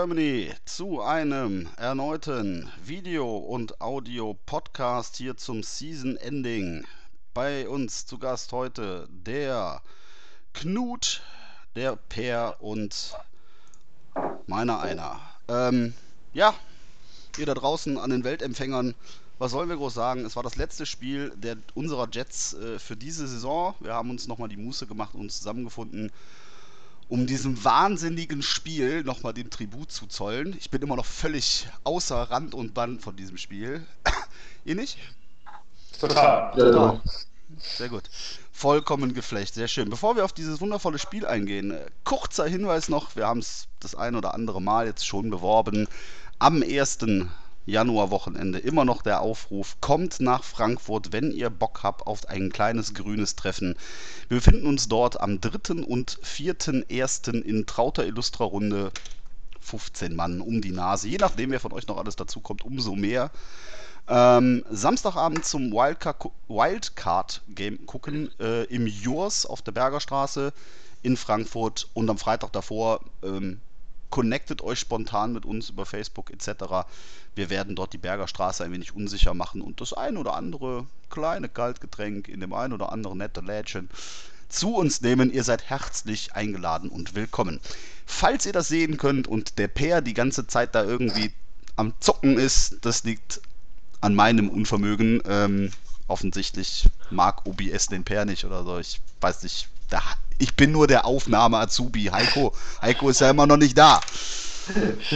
Germany, zu einem erneuten Video- und Audio-Podcast hier zum Season Ending. Bei uns zu Gast heute der Knut, der Per und meiner einer. Ähm, ja, ihr da draußen an den Weltempfängern, was sollen wir groß sagen? Es war das letzte Spiel der, unserer Jets äh, für diese Saison. Wir haben uns nochmal die Muße gemacht und zusammengefunden, um diesem wahnsinnigen Spiel nochmal den Tribut zu zollen. Ich bin immer noch völlig außer Rand und Band von diesem Spiel. Ihr nicht? Total. Total. Sehr gut. Vollkommen geflecht, sehr schön. Bevor wir auf dieses wundervolle Spiel eingehen, äh, kurzer Hinweis noch, wir haben es das ein oder andere Mal jetzt schon beworben. Am 1. Januarwochenende immer noch der Aufruf, kommt nach Frankfurt, wenn ihr Bock habt auf ein kleines grünes Treffen. Wir befinden uns dort am 3. und 4.1. in trauter Illustra-Runde. 15 Mann um die Nase. Je nachdem, wer von euch noch alles dazu kommt, umso mehr. Ähm, Samstagabend zum Wildcard, Wildcard Game gucken äh, im Jurs auf der Bergerstraße in Frankfurt und am Freitag davor ähm, connectet euch spontan mit uns über Facebook etc. Wir werden dort die Bergerstraße ein wenig unsicher machen und das ein oder andere kleine Kaltgetränk in dem ein oder anderen nette Lädchen zu uns nehmen. Ihr seid herzlich eingeladen und willkommen. Falls ihr das sehen könnt und der Peer die ganze Zeit da irgendwie am Zocken ist, das liegt an meinem Unvermögen. Ähm, offensichtlich mag OBS den Peer nicht oder so. Ich weiß nicht. Der, ich bin nur der Aufnahme-Azubi. Heiko. Heiko ist ja immer noch nicht da.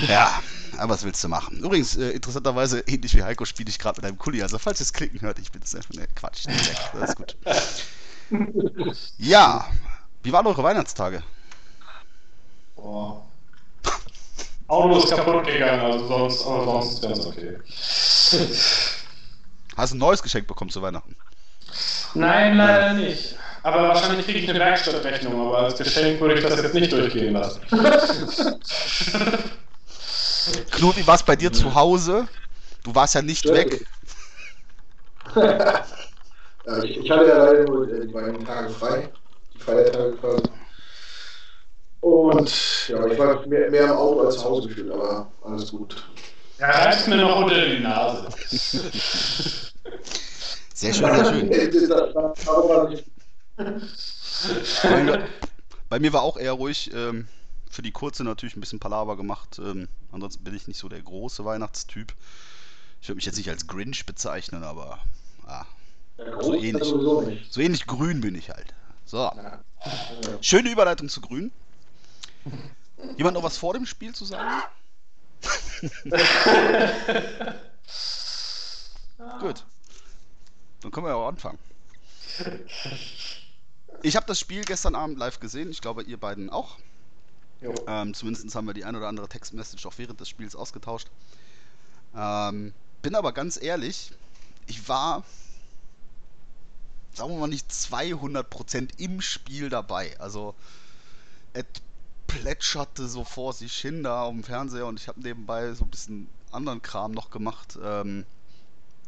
Ja, aber was willst du machen? Übrigens, äh, interessanterweise, ähnlich wie Heiko, spiele ich gerade mit einem Kuli. Also, falls ihr es klicken hört, ich bin es einfach. Ne, Quatsch. Das ist gut. Ja, wie waren eure Weihnachtstage? Boah. Auto ist kaputt gegangen, also sonst, aber sonst ganz okay. Hast du ein neues Geschenk bekommen zu Weihnachten? Nein, leider nicht. Aber wahrscheinlich kriege ich eine Werkstattrechnung, aber als Geschenk würde ich das jetzt nicht durchgehen lassen. Knut, wie war es bei dir zu Hause? Du warst ja nicht weg. ja, ich, ich, hatte ja leider nur die beiden Tage frei, die Feiertage quasi. Und ja, ich war mehr, mehr im Auto als zu Hause gefühlt, aber alles gut. Ja, reißt mir noch unter die Nase. Sehr schön, sehr schön. Bei mir war auch eher ruhig. Ähm, für die kurze natürlich ein bisschen Palaver gemacht. Ähm, ansonsten bin ich nicht so der große Weihnachtstyp. Ich würde mich jetzt nicht als Grinch bezeichnen, aber ah, ja, so, ähnlich, so ähnlich grün bin ich halt. So. Schöne Überleitung zu grün. Jemand noch was vor dem Spiel zu sagen? Gut. Dann können wir ja auch anfangen. Ich habe das Spiel gestern Abend live gesehen. Ich glaube, ihr beiden auch. Ähm, zumindest haben wir die ein oder andere Textmessage auch während des Spiels ausgetauscht. Ähm, bin aber ganz ehrlich, ich war, sagen wir mal nicht 200% im Spiel dabei. Also, es plätscherte so vor sich hin da am Fernseher und ich habe nebenbei so ein bisschen anderen Kram noch gemacht, ähm,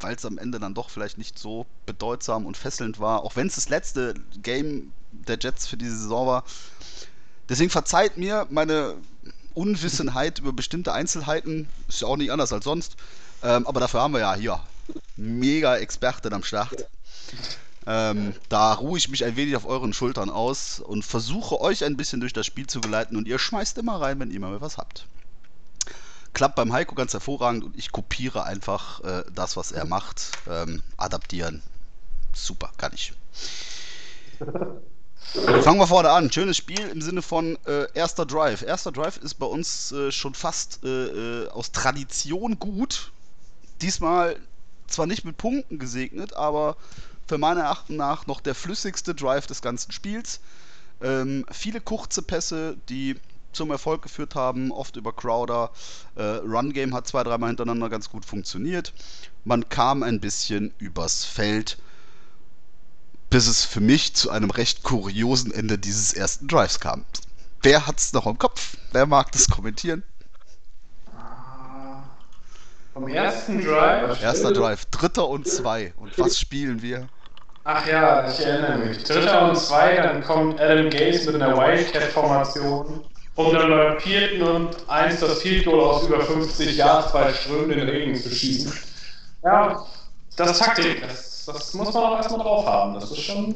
weil es am Ende dann doch vielleicht nicht so bedeutsam und fesselnd war. Auch wenn es das letzte Game der Jets für diese Saison war. Deswegen verzeiht mir meine Unwissenheit über bestimmte Einzelheiten. Ist ja auch nicht anders als sonst. Ähm, aber dafür haben wir ja hier mega Experten am Start. Ähm, da ruhe ich mich ein wenig auf euren Schultern aus und versuche euch ein bisschen durch das Spiel zu geleiten und ihr schmeißt immer rein, wenn ihr mal was habt. Klappt beim Heiko ganz hervorragend und ich kopiere einfach äh, das, was er macht. Ähm, adaptieren. Super, kann ich. Fangen wir vorne an. Schönes Spiel im Sinne von äh, erster Drive. Erster Drive ist bei uns äh, schon fast äh, äh aus Tradition gut. Diesmal zwar nicht mit Punkten gesegnet, aber für meine Erachten nach noch der flüssigste Drive des ganzen Spiels. Ähm, viele kurze Pässe, die zum Erfolg geführt haben, oft über Crowder. Äh, Run Game hat zwei, dreimal hintereinander ganz gut funktioniert. Man kam ein bisschen übers Feld, bis es für mich zu einem recht kuriosen Ende dieses ersten Drives kam. Wer hat es noch im Kopf? Wer mag das kommentieren? Vom ersten Drive? Erster Drive, dritter und zwei. Und was spielen wir? Ach ja, ich erinnere mich. Dritter und zwei, dann kommt Adam Gaze mit einer Wildcat-Formation. Um dann beim vierten und eins das Field Goal aus über 50 Yards bei strömenden Regen zu schießen. Ja, das ist Taktik. Das, das muss man auch erstmal drauf haben. Das ist schon.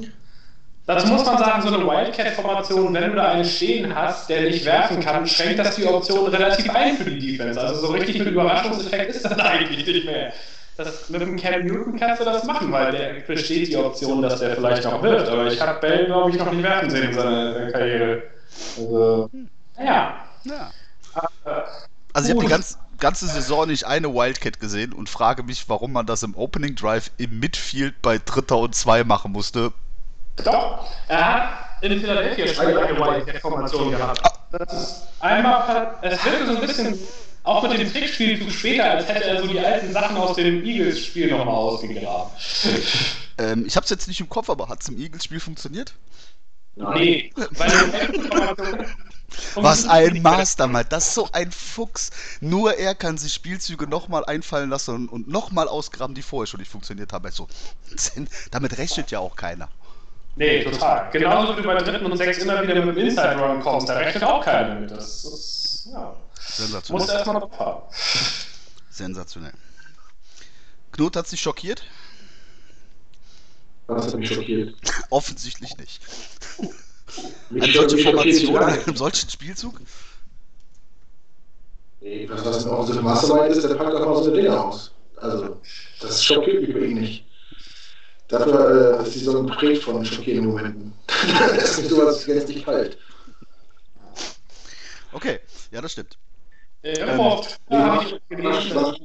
Dazu muss man sagen, so eine Wildcat-Formation, wenn du da einen stehen hast, der nicht werfen kann, schränkt das die Option relativ ein für die Defense. Also so richtig mit Überraschungseffekt ist das eigentlich nicht mehr. Das, mit dem Cam Newton kannst du das machen, weil der besteht die Option, dass der vielleicht noch wird. Aber ich habe Bell, glaube ich, noch nicht werfen sehen in seiner, seiner Karriere. Also, ja. ja. Also ich habe die ganz, ganze Saison nicht eine Wildcat gesehen und frage mich, warum man das im Opening Drive im Midfield bei Dritter und Zwei machen musste. Doch, er hat in Philadelphia schon eine Wildcat-Formation gehabt. Das ist einmal, es wirkte so ein bisschen, auch mit dem Trickspielzug später, als hätte er so die alten Sachen aus dem Eagles-Spiel nochmal ausgegraben. Ähm, ich hab's jetzt nicht im Kopf, aber hat es im Eagles-Spiel funktioniert? Nee, weil Was ein Mastermind, das ist so ein Fuchs. Nur er kann sich Spielzüge nochmal einfallen lassen und, und nochmal ausgraben, die vorher schon nicht funktioniert haben. Also, damit rechnet ja auch keiner. Nee, total. Genauso wie du bei dritten und sechs immer wieder mit dem Inside Run kommst, da rechnet auch keiner mit. Das ist, ja. Sensationell. Musst du erstmal noch haben. Sensationell. Knut hat sich schockiert? Was hat mich schockiert? Offensichtlich nicht. Mich Eine solche Formation, in einem solchen Spielzug? Nee, was, was auch so eine Mastermind ist, der packt auch mal so eine Dinge aus. Also, das schockiert mich bei ihm nicht. Dafür äh, ist die Saison geprägt von schockierenden Momenten. das ist sowas gänzlich kalt. Okay, ja, das stimmt. Irgendwo auf Twitter habe ich gelesen, dass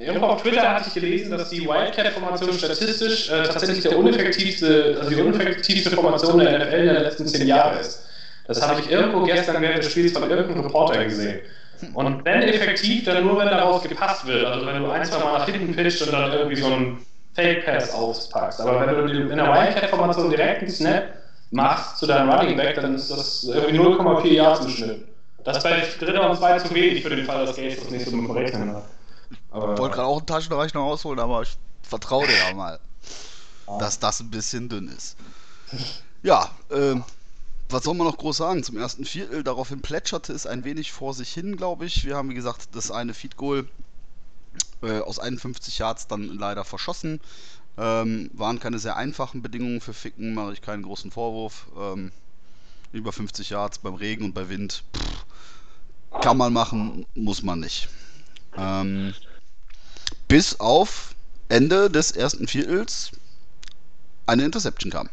Irgendwo auf Twitter hatte ich gelesen, dass die Wildcat-Formation statistisch äh, tatsächlich der uneffektivste, also die uneffektivste Formation der NFL der letzten zehn Jahre ist. Das habe ich irgendwo gestern während des Spiels von irgendeinem Reporter gesehen. Und wenn effektiv, dann nur wenn daraus gepasst wird. Also wenn du ein, zwei Mal nach hinten pitcht und dann irgendwie so einen Fake-Pass auspackst. Aber wenn du in der Wildcat-Formation direkt einen Snap machst zu deinem Running Back, dann ist das irgendwie 0,4 Yards im Schnitt. Das ist bei dritter und zwei zu wenig für den Fall, dass Gates das nicht so mit dem Rechnen hat. Ich wollte gerade auch einen Taschenrechner ausholen, aber ich vertraue dir ja mal, dass das ein bisschen dünn ist. Ja, ähm, was soll man noch groß sagen zum ersten Viertel? Daraufhin plätscherte es ein wenig vor sich hin, glaube ich. Wir haben, wie gesagt, das eine Feed Goal äh, aus 51 Yards dann leider verschossen. Ähm, waren keine sehr einfachen Bedingungen für Ficken, mache ich keinen großen Vorwurf. Ähm, über 50 Yards beim Regen und bei Wind pff, kann man machen, muss man nicht. Ähm, bis auf Ende des ersten Viertels eine Interception kam.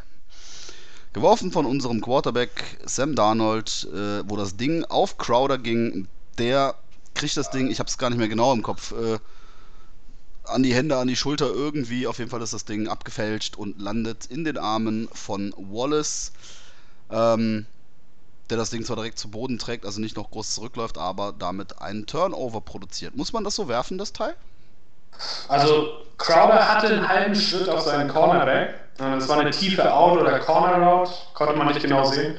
Geworfen von unserem Quarterback Sam Darnold, äh, wo das Ding auf Crowder ging. Der kriegt das Ding, ich habe es gar nicht mehr genau im Kopf, äh, an die Hände, an die Schulter irgendwie. Auf jeden Fall ist das Ding abgefälscht und landet in den Armen von Wallace, ähm, der das Ding zwar direkt zu Boden trägt, also nicht noch groß zurückläuft, aber damit einen Turnover produziert. Muss man das so werfen, das Teil? Also Crowder hatte einen halben Schritt auf seinen Cornerback. Das war eine tiefe Out- oder Corner-Route, konnte man nicht genau sehen.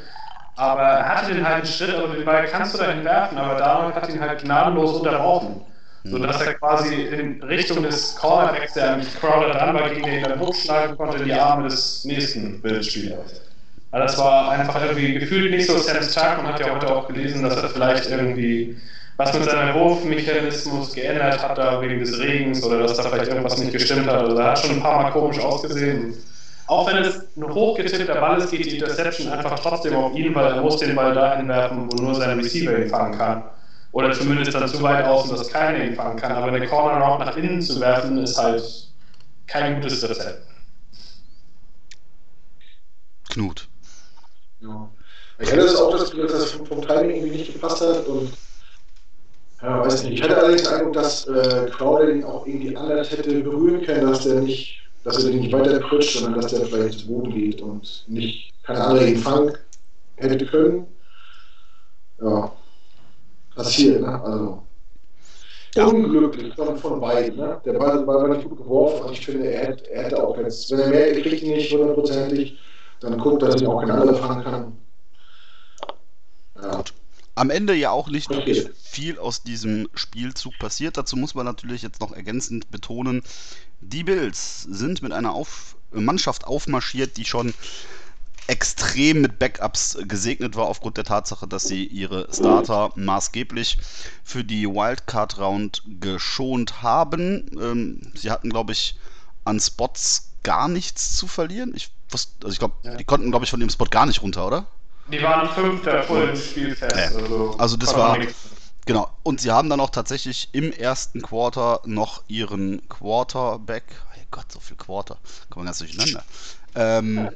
Aber er hatte den halben Schritt, aber den Ball kannst du dahin werfen, aber Darnold hat ihn halt gnadenlos unterworfen. Sodass er quasi in Richtung des Cornerbacks, der an Crowder dran war, gegen den dann hochschlagen konnte, in die Arme des nächsten Bildspielers. Das war einfach irgendwie gefühlt nicht so Sam Stark. Man hat ja heute auch gelesen, dass er vielleicht irgendwie was mit seinem Wurfmechanismus geändert hat, da wegen des Regens oder dass da vielleicht irgendwas nicht gestimmt hat. Also er hat schon ein paar Mal komisch ausgesehen. Auch wenn es ein hochgetippter Ball ist, geht die Interception einfach trotzdem auf ihn, weil er muss den Ball dahin werfen, wo nur sein Receiver ihn fangen kann. Oder zumindest dann zu weit außen, dass keiner ihn fangen kann. Aber eine Corner Route nach innen zu werfen, ist halt kein gutes Rezept. Knut. Ja. Ich hatte das auch, dass das vom, vom Timing irgendwie nicht gepasst hat und ja, weiß nicht. Ich hatte allerdings den Eindruck, dass äh, Crowder ihn auch irgendwie anders hätte berühren können, dass der nicht, dass er den nicht weiter prutscht, sondern dass der vielleicht zu Boden geht und nicht keine andere ihn fangen hätte können. Ja. Passiert, ne? Also. Ja. Unglücklich von, von beiden, ne? Der Ball, war nicht gut geworfen und ich finde, er hätte, er hätte auch jetzt, wenn er mehr kriegt, ihn nicht hundertprozentig, dann guckt, dass ihn auch kein anderer fangen kann. Ja. Am Ende ja auch nicht Okay. wirklich viel aus diesem Spielzug passiert. Dazu muss man natürlich jetzt noch ergänzend betonen, die Bills sind mit einer Auf Mannschaft aufmarschiert, die schon extrem mit Backups gesegnet war, aufgrund der Tatsache, dass sie ihre Starter maßgeblich für die Wildcard-Round geschont haben. Ähm, sie hatten, glaube ich, an Spots gar nichts zu verlieren. Ich, also ich glaube, die konnten, glaube ich, von dem Spot gar nicht runter, oder? Die waren Fünfter vor dem Spiel fest. Ja. Also, also das war. Genau. Und sie haben dann auch tatsächlich im ersten Quarter noch ihren Quarterback. Oh Gott, so viel Quarter. Kommen ganz durcheinander. Ähm,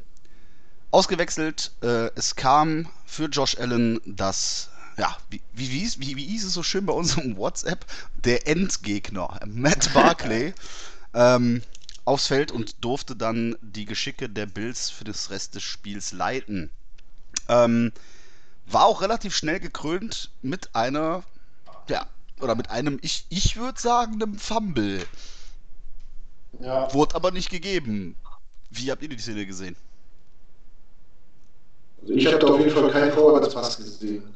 ausgewechselt. Äh, es kam für Josh Allen das, ja, wie, wie, wie, wie, wie hieß es so schön bei unserem WhatsApp? Der Endgegner, Matt Barkley, ähm, aufs Feld und durfte dann die Geschicke der Bills für das Rest des Spiels leiten. Ähm, war auch relativ schnell gekrönt mit einer, ja, oder mit einem, ich, ich würde sagen, einem Fumble. Ja. Wurde aber nicht gegeben. Wie habt ihr die Szene gesehen? Also ich habe da auf jeden Fall keinen Vorwärtspass gesehen.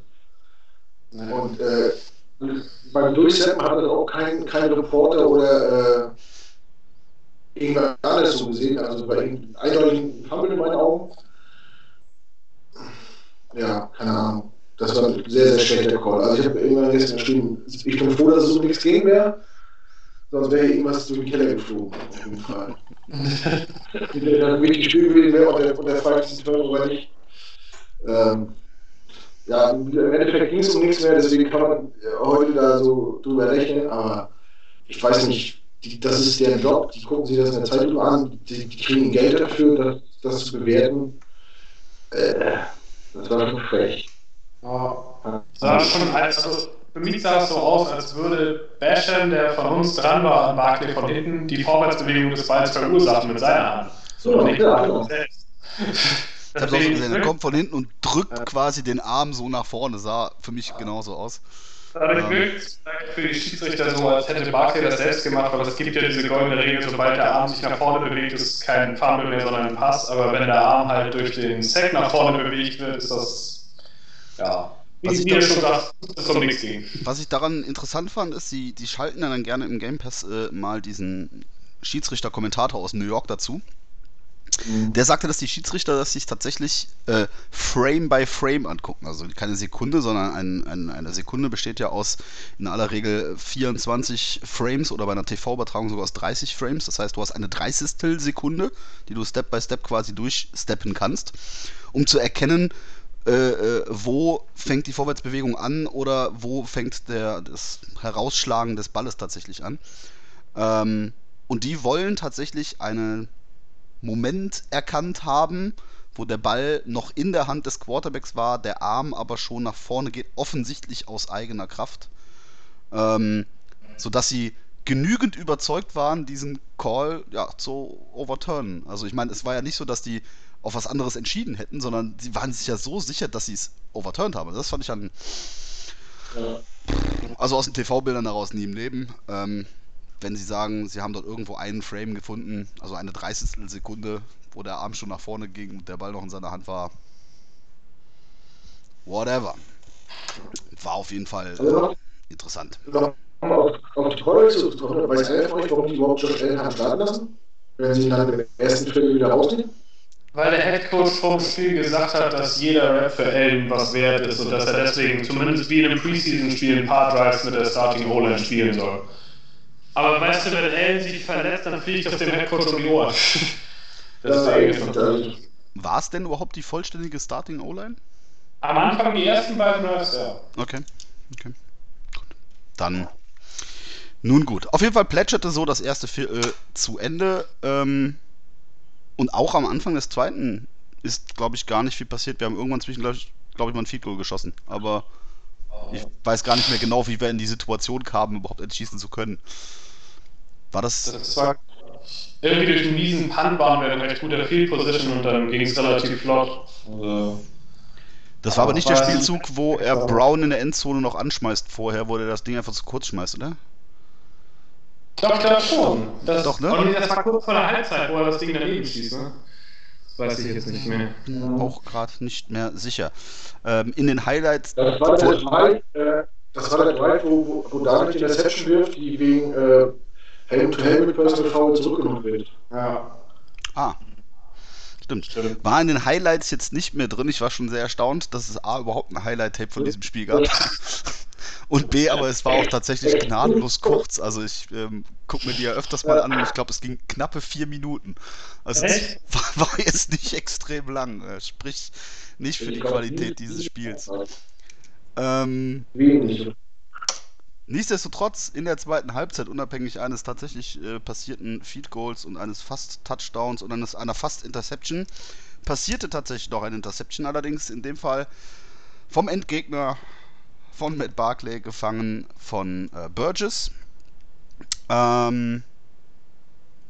Und äh, beim Durchsetzen hat er auch kein, kein Reporter oder äh, irgendwas anderes so gesehen. Also bei ihm eindeutig ein Fumble in meinen Augen. Ja, keine Ahnung. Das war ein sehr, sehr schlechter Call. Also ich habe irgendwann gestern geschrieben, ich bin froh, dass es so nichts gegen wäre. Sonst wäre hier irgendwas durch den Keller geflogen. Auf jeden Fall. Wenn dann wirklich Spiel gewesen wäre und der, und der falsche Turnover nicht. Ähm, ja, im Endeffekt ging es um nichts mehr, deswegen kann man heute da so drüber rechnen, aber ich weiß nicht, die, das ist deren Job, die gucken sich das in der Zeitung an, die, die kriegen Geld dafür, das, das zu bewerten. Äh, das war schon frech. Ja, sah schon, also für mich sah es so aus, als würde Basham, der von uns dran war, an Barkley von hinten, die Vorwärtsbewegung des Balls verursachen mit seiner Hand. So, nicht ja, genau. Ich hab's auch so gesehen, er kommt von hinten und drückt quasi den Arm so nach vorne, sah für mich genauso aus. Dadurch wirkt für die Schiedsrichter so, als hätte Barkley das selbst gemacht, aber es gibt ja diese goldene Regel, sobald der Arm sich nach vorne bewegt, ist es kein Fumble mehr, sondern ein Pass. Aber wenn der Arm halt durch den Sack nach vorne bewegt wird, ist das, ja, was ich, daran, um was ich daran interessant fand, ist, die, die schalten dann gerne im Game Pass äh, mal diesen Schiedsrichter-Kommentator aus New York dazu. Mhm. Der sagte, dass die Schiedsrichter das sich tatsächlich äh, Frame by Frame angucken. Also keine Sekunde, sondern ein, ein, eine Sekunde besteht ja aus in aller Regel 24 Frames oder bei einer TV-Übertragung sogar aus 30 Frames. Das heißt, du hast eine 30. Sekunde, die du Step by Step quasi durchsteppen kannst, um zu erkennen, äh, äh, wo fängt die Vorwärtsbewegung an oder wo fängt der, das Herausschlagen des Balles tatsächlich an. Ähm, und die wollen tatsächlich eine Moment erkannt haben, wo der Ball noch in der Hand des Quarterbacks war, der Arm aber schon nach vorne geht, offensichtlich aus eigener Kraft. Ähm, sodass sie genügend überzeugt waren, diesen Call ja, zu overturnen. Also ich meine, es war ja nicht so, dass die auf was anderes entschieden hätten, sondern sie waren sich ja so sicher, dass sie es overturned haben. Das fand ich dann. Ja. Also aus den TV-Bildern heraus nie im Leben. Ähm, wenn sie sagen, sie haben dort irgendwo einen Frame gefunden, also eine 30. Sekunde, wo der Arm schon nach vorne ging und der Ball noch in seiner Hand war. Whatever. War auf jeden Fall also, interessant. Auf, auf die Rolle zurückzukommen, weiß einer von euch, warum die überhaupt Josh Allen haben starten lassen? Wenn sie ihn dann im ersten Viertel wieder rausnehmen? Weil der Headcoach vom Spiel gesagt hat, dass jeder Rap für Allen was wert ist und dass er deswegen zumindest wie in einem Preseason-Spiel ein paar Drives mit der Starting O-Line spielen soll. Aber weißt du, wenn Allen sich verletzt, dann fliegt auf dem Headcoach um die Ohren. War es denn überhaupt die vollständige Starting O-Line? Am Anfang die ersten beiden Drives, ja. Okay, okay. Gut. Dann. Nun gut. Auf jeden Fall plätscherte so das erste Viertel äh, zu Ende. Ähm, und auch am Anfang des zweiten ist, glaube ich, gar nicht viel passiert. Wir haben irgendwann zwischen, glaube ich, glaub ich, mal ein Feed Goal geschossen. Aber ich weiß gar nicht mehr genau, wie wir in die Situation kamen, überhaupt entschießen zu können. War das. Das war irgendwie durch einen miesen Punt waren wir in recht guter Field Position und dann ging es relativ flott. Also, das war aber nicht der Spielzug, wo er Brown in der Endzone noch anschmeißt vorher, wo er das Ding einfach zu kurz schmeißt, oder? Doch, ich glaube schon. Das, Doch, ne? Und das war kurz vor der Halbzeit, wo er das Ding daneben schießt, ne? Das weiß ich jetzt nicht mehr. Auch gerade nicht mehr sicher. Ähm, in den Highlights. Das war der Drive, äh, das war der Drive wo, wo David die Interception wirft, die wegen äh, Helm to Helm mit Personal Foul zurückgenommen wird. Ja. Ah. Stimmt. Stimmt. War in den Highlights jetzt nicht mehr drin. Ich war schon sehr erstaunt, dass es A überhaupt ein Highlight-Tape von diesem Spiel gab. Und B, aber es war auch tatsächlich gnadenlos kurz. Also ich ähm, gucke mir die ja öfters mal an und ich glaube, es ging knappe vier Minuten. Also es war, war, jetzt nicht extrem lang. Äh, sprich nicht für die Qualität dieses Spiels. Ähm, nichtsdestotrotz, in der zweiten Halbzeit, unabhängig eines tatsächlich äh, passierten Feed Goals und eines fast Touchdowns und eines, einer fast Interception, passierte tatsächlich noch ein Interception, allerdings in dem Fall vom Endgegner von Matt Barclay gefangen von äh, Burgess. Ähm,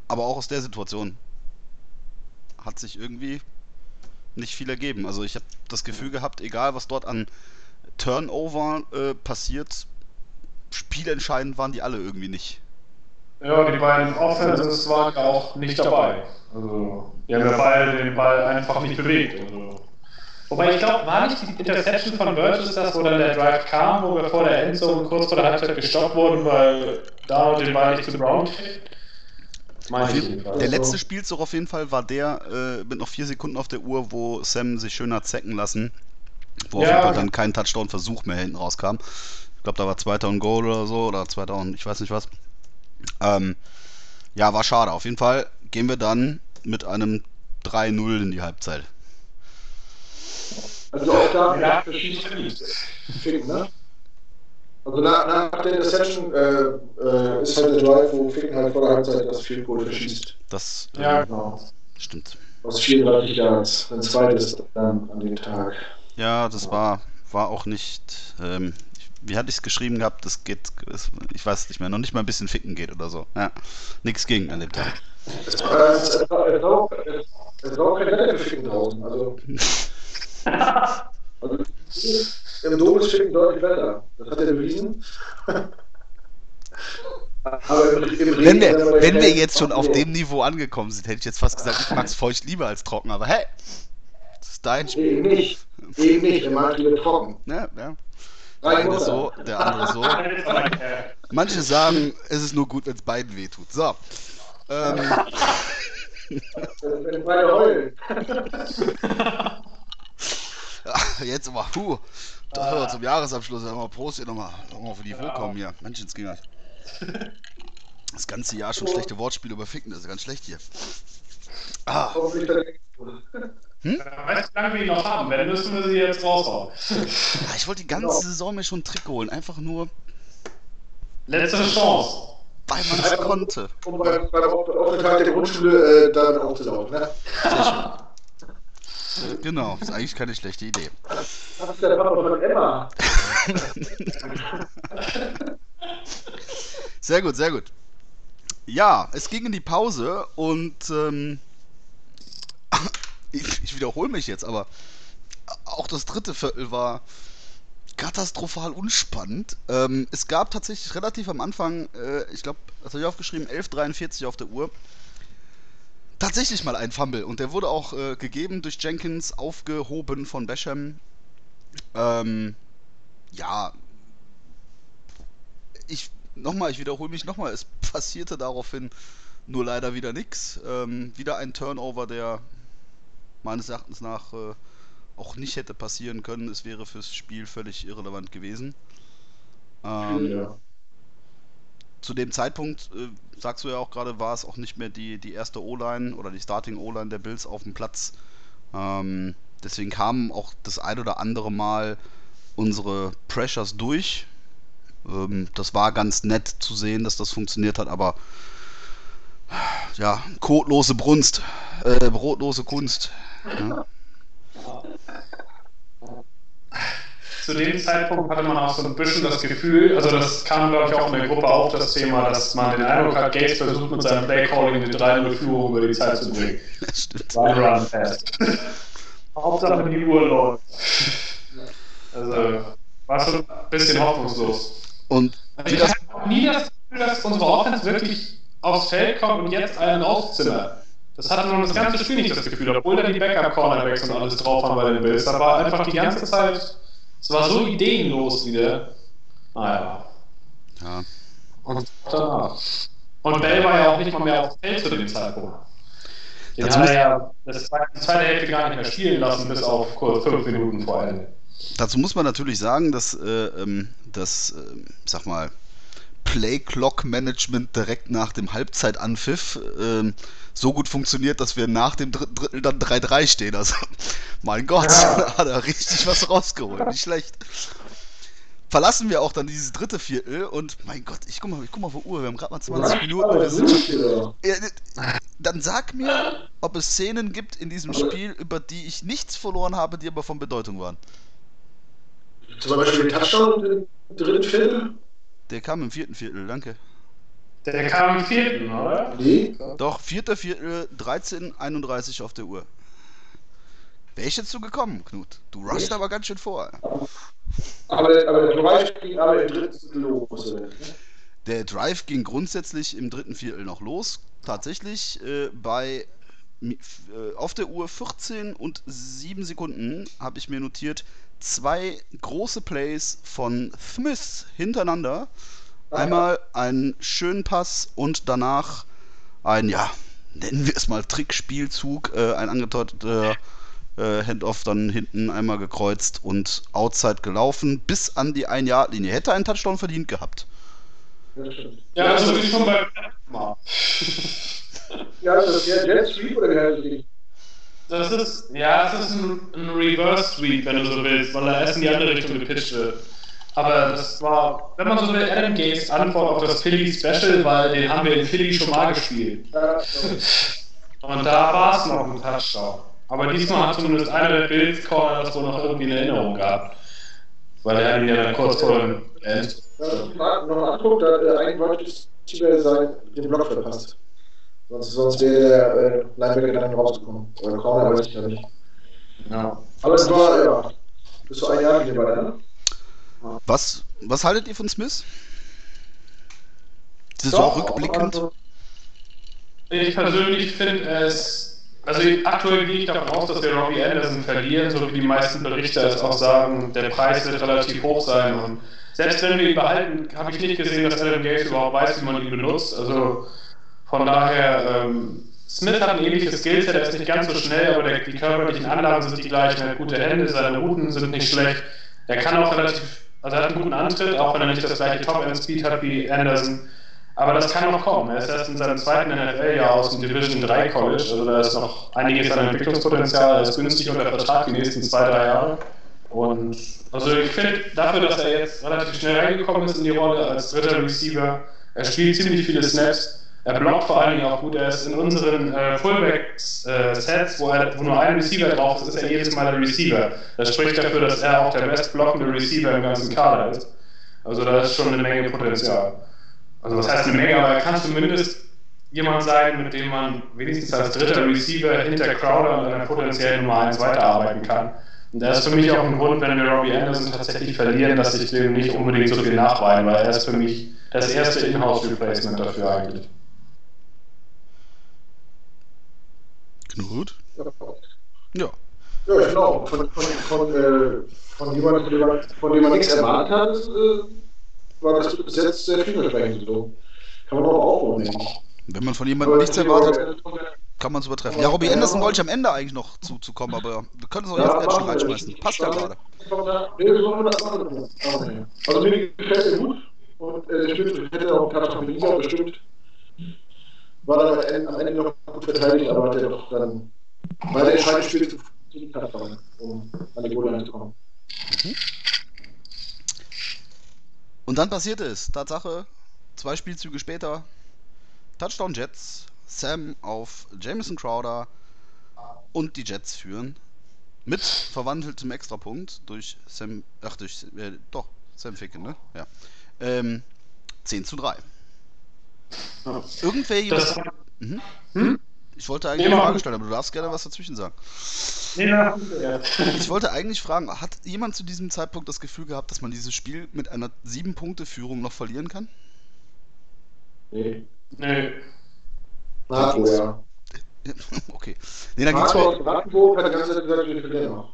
aber auch aus der Situation hat sich irgendwie nicht viel ergeben. Also ich habe das Gefühl gehabt, egal was dort an Turnover äh, passiert, spielentscheidend waren die alle irgendwie nicht. Ja, die beiden Offenses waren ja auch nicht dabei. Also, die haben ja beide den Ball einfach nicht bewegt. Also, Wobei ich glaube, war nicht die Interception von Burgess das, wo dann der Drive kam, wo wir vor der Endzone kurz vor der Halbzeit gestoppt wurden, weil da den Ball nicht zu Brown kriegt? Der letzte Spielzug auf jeden Fall war der äh, mit noch vier Sekunden auf der Uhr, wo Sam sich schön hat zecken lassen. Wo ja, auf jeden Fall dann kein Touchdown-Versuch mehr hinten rauskam. Ich glaube, da war zweiter und Goal oder so, oder zweiter und ich weiß nicht was. Ähm, ja, war schade. Auf jeden Fall gehen wir dann mit einem 3-0 in die Halbzeit. Also auch da ja, verschiedene Ficken, ne? Also nach, nach der Interception äh, äh, ist halt der Drive, wo Ficken halt vor der Halbzeit das Field Goal verschießt. Das äh, ja, genau. stimmt. Aus 34 Yards, ein zweites dann an dem Tag. Ja, das war, war auch nicht. Ähm, wie hatte ich es geschrieben gehabt? Das geht, ich weiß nicht mehr, noch nicht mal ein bisschen ficken geht oder so. Ja, nichts ging an dem Tag. Es war, es war, es war auch, es war auch kein Wetter für Ficken draußen. Also. also, Im Dom ist schicken deutlich Wetter. Das hat er bewiesen. Aber im, im wenn wir, wenn wir jetzt schon auf dem Niveau angekommen sind, hätte ich jetzt fast gesagt, ich mag es feucht lieber als trocken, aber hey, das ist dein Spiel. Eben nicht. Eben nicht, er mag lieber trocken. Ja, ja. Der eine so, der andere so. Manche sagen, es ist nur gut, wenn es beiden wehtut. So. Ähm. Wenn beide heulen. Jetzt aber, puh. Das ah. zum Jahresabschluss. Mal Prost hier nochmal. Nochmal auf die Niveau kommen hier. Menschenskinder. Das ganze Jahr schon schlechte Wortspiele überficken. Das ist ganz schlecht hier. Ah. Hm? Weißt du, wie lange wir ihn noch haben? Wenn müssen wir sie jetzt raushauen. Ja, ich wollte die ganze genau. Saison mir schon einen Trick holen. Einfach nur. Letzte Chance. Weil man es konnte. Um beim, beim Aufenthalt der Grundschule äh, dann aufzulaufen, ne? Sehr schön. Genau, ist eigentlich keine schlechte Idee. Das ist der Papa von Emma. sehr gut, sehr gut. Ja, es ging in die Pause und ähm, ich, ich wiederhole mich jetzt, aber auch das dritte Viertel war katastrophal unspannend. Ähm, es gab tatsächlich relativ am Anfang, äh, ich glaube, das habe ich aufgeschrieben, 11.43 auf der Uhr, tatsächlich mal ein Fumble und der wurde auch äh, gegeben durch Jenkins, aufgehoben von Basham. Ähm, ja, ich nochmal, ich wiederhole mich nochmal, es passierte daraufhin nur leider wieder nichts. Ähm, wieder ein Turnover, der meines Erachtens nach äh, auch nicht hätte passieren können. Es wäre fürs Spiel völlig irrelevant gewesen. Ähm, ja zu dem Zeitpunkt, äh, sagst du ja auch gerade, war es auch nicht mehr die, die erste O-Line oder die Starting O-Line der Bills auf dem Platz. Ähm, deswegen kamen auch das ein oder andere Mal unsere Pressures durch. Ähm, das war ganz nett zu sehen, dass das funktioniert hat, aber ja, kotlose Brunst, äh, brotlose Kunst. Ja zu dem Zeitpunkt hatte man auch so ein bisschen das Gefühl, also das kam, glaube ich, auch in der Gruppe auf, das Thema, dass man den Eindruck hat, Gates versucht mit seinem Playcalling die 3-0-Führung über die Zeit zu bringen. Das stimmt. Run, run, fast. Hauptsache die Uhr läuft. Also, war schon ein bisschen hoffnungslos. Und ich habe nie das Gefühl, dass unsere Offense wirklich aufs Feld kommt und jetzt einen rauszimmert. Das hatte man das ganze Spiel nicht das Gefühl, obwohl da die Backup-Cornerbacks und alles drauf haben bei den Bills. Da war einfach die ganze Zeit es war so ideenlos wieder. Naja. Ja. Und danach. Und Bell war ja auch nicht mal mehr auf dem Feld zu dem Zeitpunkt. Den Dazu hat er ja das, die zweite Hälfte gar nicht mehr spielen lassen, bis auf kurz fünf Minuten vor Ende. Dazu muss man natürlich sagen, dass äh, ähm, das, äh, sag mal, Play-Clock-Management direkt nach dem Halbzeitanpfiff ähm, so gut funktioniert, dass wir nach dem dritten Drittel dann 3-3 stehen. Also, mein Gott, Ja. hat er richtig was rausgeholt. Nicht schlecht. Verlassen wir auch dann dieses dritte Viertel und mein Gott, ich guck mal, ich guck mal auf die Uhr, wir haben gerade mal 20 Minuten. Wir sind schon, ja, dann sag mir, ob es Szenen gibt in diesem Spiel, über die ich nichts verloren habe, die aber von Bedeutung waren. Zum Beispiel den Touchdown im dritten Viertel? Der kam im vierten Viertel, danke. Der kam im vierten, oder? Nee. Doch, vierter Viertel, 13.31 auf der Uhr. Wäre ich jetzt so gekommen, Knut? Du rushst aber ganz schön vor. Aber, der- aber der Drive ging aber im dritten Viertel los. oder? Der Drive ging grundsätzlich im dritten Viertel noch los. Tatsächlich äh, bei auf der Uhr 14 und 7 Sekunden habe ich mir notiert zwei große Plays von Smith hintereinander. Einmal einen schönen Pass und danach ein, ja, nennen wir es mal Trickspielzug, äh, ein angeteuerter äh, Handoff dann hinten einmal gekreuzt und outside gelaufen bis an die 1-Yard-Linie. Hätte einen Touchdown verdient gehabt. Ja, stimmt. Ja, also wie schon beim Ja, ist das der Jet Sweep oder wie heißt das? Das ist, ja, das ist ein, ein Reverse Sweep, wenn du so willst, weil er erst in die andere Richtung gepitcht wird. Aber das war, wenn man so will, Adam Gates Antwort auf das Philly Special, weil den haben wir in Philly schon mal gespielt. Ja, Und da war es noch ein Touchdown. Aber diesmal hat zumindest einer der Bills Corner das wohl noch irgendwie in Erinnerung gehabt. Weil er ihn ja dann kurz vor dem End. Ja, noch mal anguckt, da hat äh, ein Receiver sein, den Block verpasst. Sonst, sonst wäre der äh, Linebacker dann rausgekommen. Oder Corner, weiß ich ja nicht. Ja. Aber es war, ja, bis zu ein Jahr hier bei ne? Was, was haltet ihr von Smith? Saison rückblickend? Also, Ich persönlich finde es, also aktuell gehe ich davon aus, dass wir Robbie Anderson verlieren, so wie die meisten Berichter es auch sagen, der Preis wird relativ hoch sein und selbst wenn wir ihn behalten, habe ich nicht gesehen, dass Adam Gates überhaupt weiß, wie man ihn benutzt, also von daher, ähm, Smith hat ein ähnliches Skillset, er ist nicht ganz so schnell, aber der, die körperlichen Anlagen sind die gleichen, er hat gute Hände, seine Routen sind nicht schlecht, er kann auch relativ, also er hat einen guten Antritt, auch wenn er nicht das gleiche Top-End-Speed hat wie Anderson, aber das kann noch kommen. Er ist erst in seinem zweiten NFL-Jahr aus dem Division 3 College, also da ist noch einiges an Entwicklungspotenzial. Er ist günstig unter Vertrag die nächsten zwei, drei Jahre. Und also ich finde, dafür, dass er jetzt relativ schnell reingekommen ist in die Rolle als dritter Receiver, er spielt ziemlich viele Snaps. Er blockt vor allen Dingen auch gut. Er ist in unseren äh, Fullback-Sets, wo, er- wo nur ein Receiver drauf ist, ist er jedes Mal der Receiver. Das spricht dafür, dass er auch der bestblockende Receiver im ganzen Kader ist. Also da ist schon eine Menge Potenzial. Also was heißt eine Menge, aber er kann zumindest jemand sein, mit dem man wenigstens als dritter Receiver hinter Crowder und einer potenziellen Nummer 1 weiterarbeiten kann. Und das ist für mich auch ein Grund, wenn wir Robbie Anderson tatsächlich verlieren, dass ich dem nicht unbedingt so viel nachweine, weil er ist für mich das erste Inhouse-Replacement dafür eigentlich. Knut? ja. Ja. Ja, auch, von, von, von, äh, von jemandem, von dem man, von dem man nichts erwartet hat, äh, war das bis jetzt sehr vielversprechend. So. Kann man auch ich. Wenn man von jemandem nichts erwartet, kann man es übertreffen. Ja, Robbie Anderson wollte ich am Ende eigentlich noch zu, zu kommen, aber wir können es auch jetzt, jetzt schon reinschmeißen. Passt ja gerade. Also mir gefällt er gut und äh, der spielt, hätte auch einen Touchdown mit Lisa bestimmt. War dann am Ende, noch gut verteidigt, aber hat er doch dann, weil der entscheidende Spiel zu, hat, um an die Goal zu kommen. Und dann passierte es. Tatsache, zwei Spielzüge später, Touchdown Jets, Sam auf Jameson Crowder und die Jets führen. Mit verwandeltem Extrapunkt durch Sam, ach, durch, äh, doch, Sam Ficken, ne? Ja. Ähm, 10 zu 3. Irgendwer Das, jemand, mhm. hm? Ich wollte eigentlich Nee, eine. Frage stellen, aber du darfst gerne was dazwischen sagen. Nee, na, ja. Ich wollte eigentlich fragen, hat jemand zu diesem Zeitpunkt das Gefühl gehabt, dass man dieses Spiel mit einer 7-Punkte-Führung noch verlieren kann? Nee. Nee. Marco, ja. okay. Nee, dann Marco vor. aus Brandenburg hat die ganze Zeit gesagt, wir verlieren noch.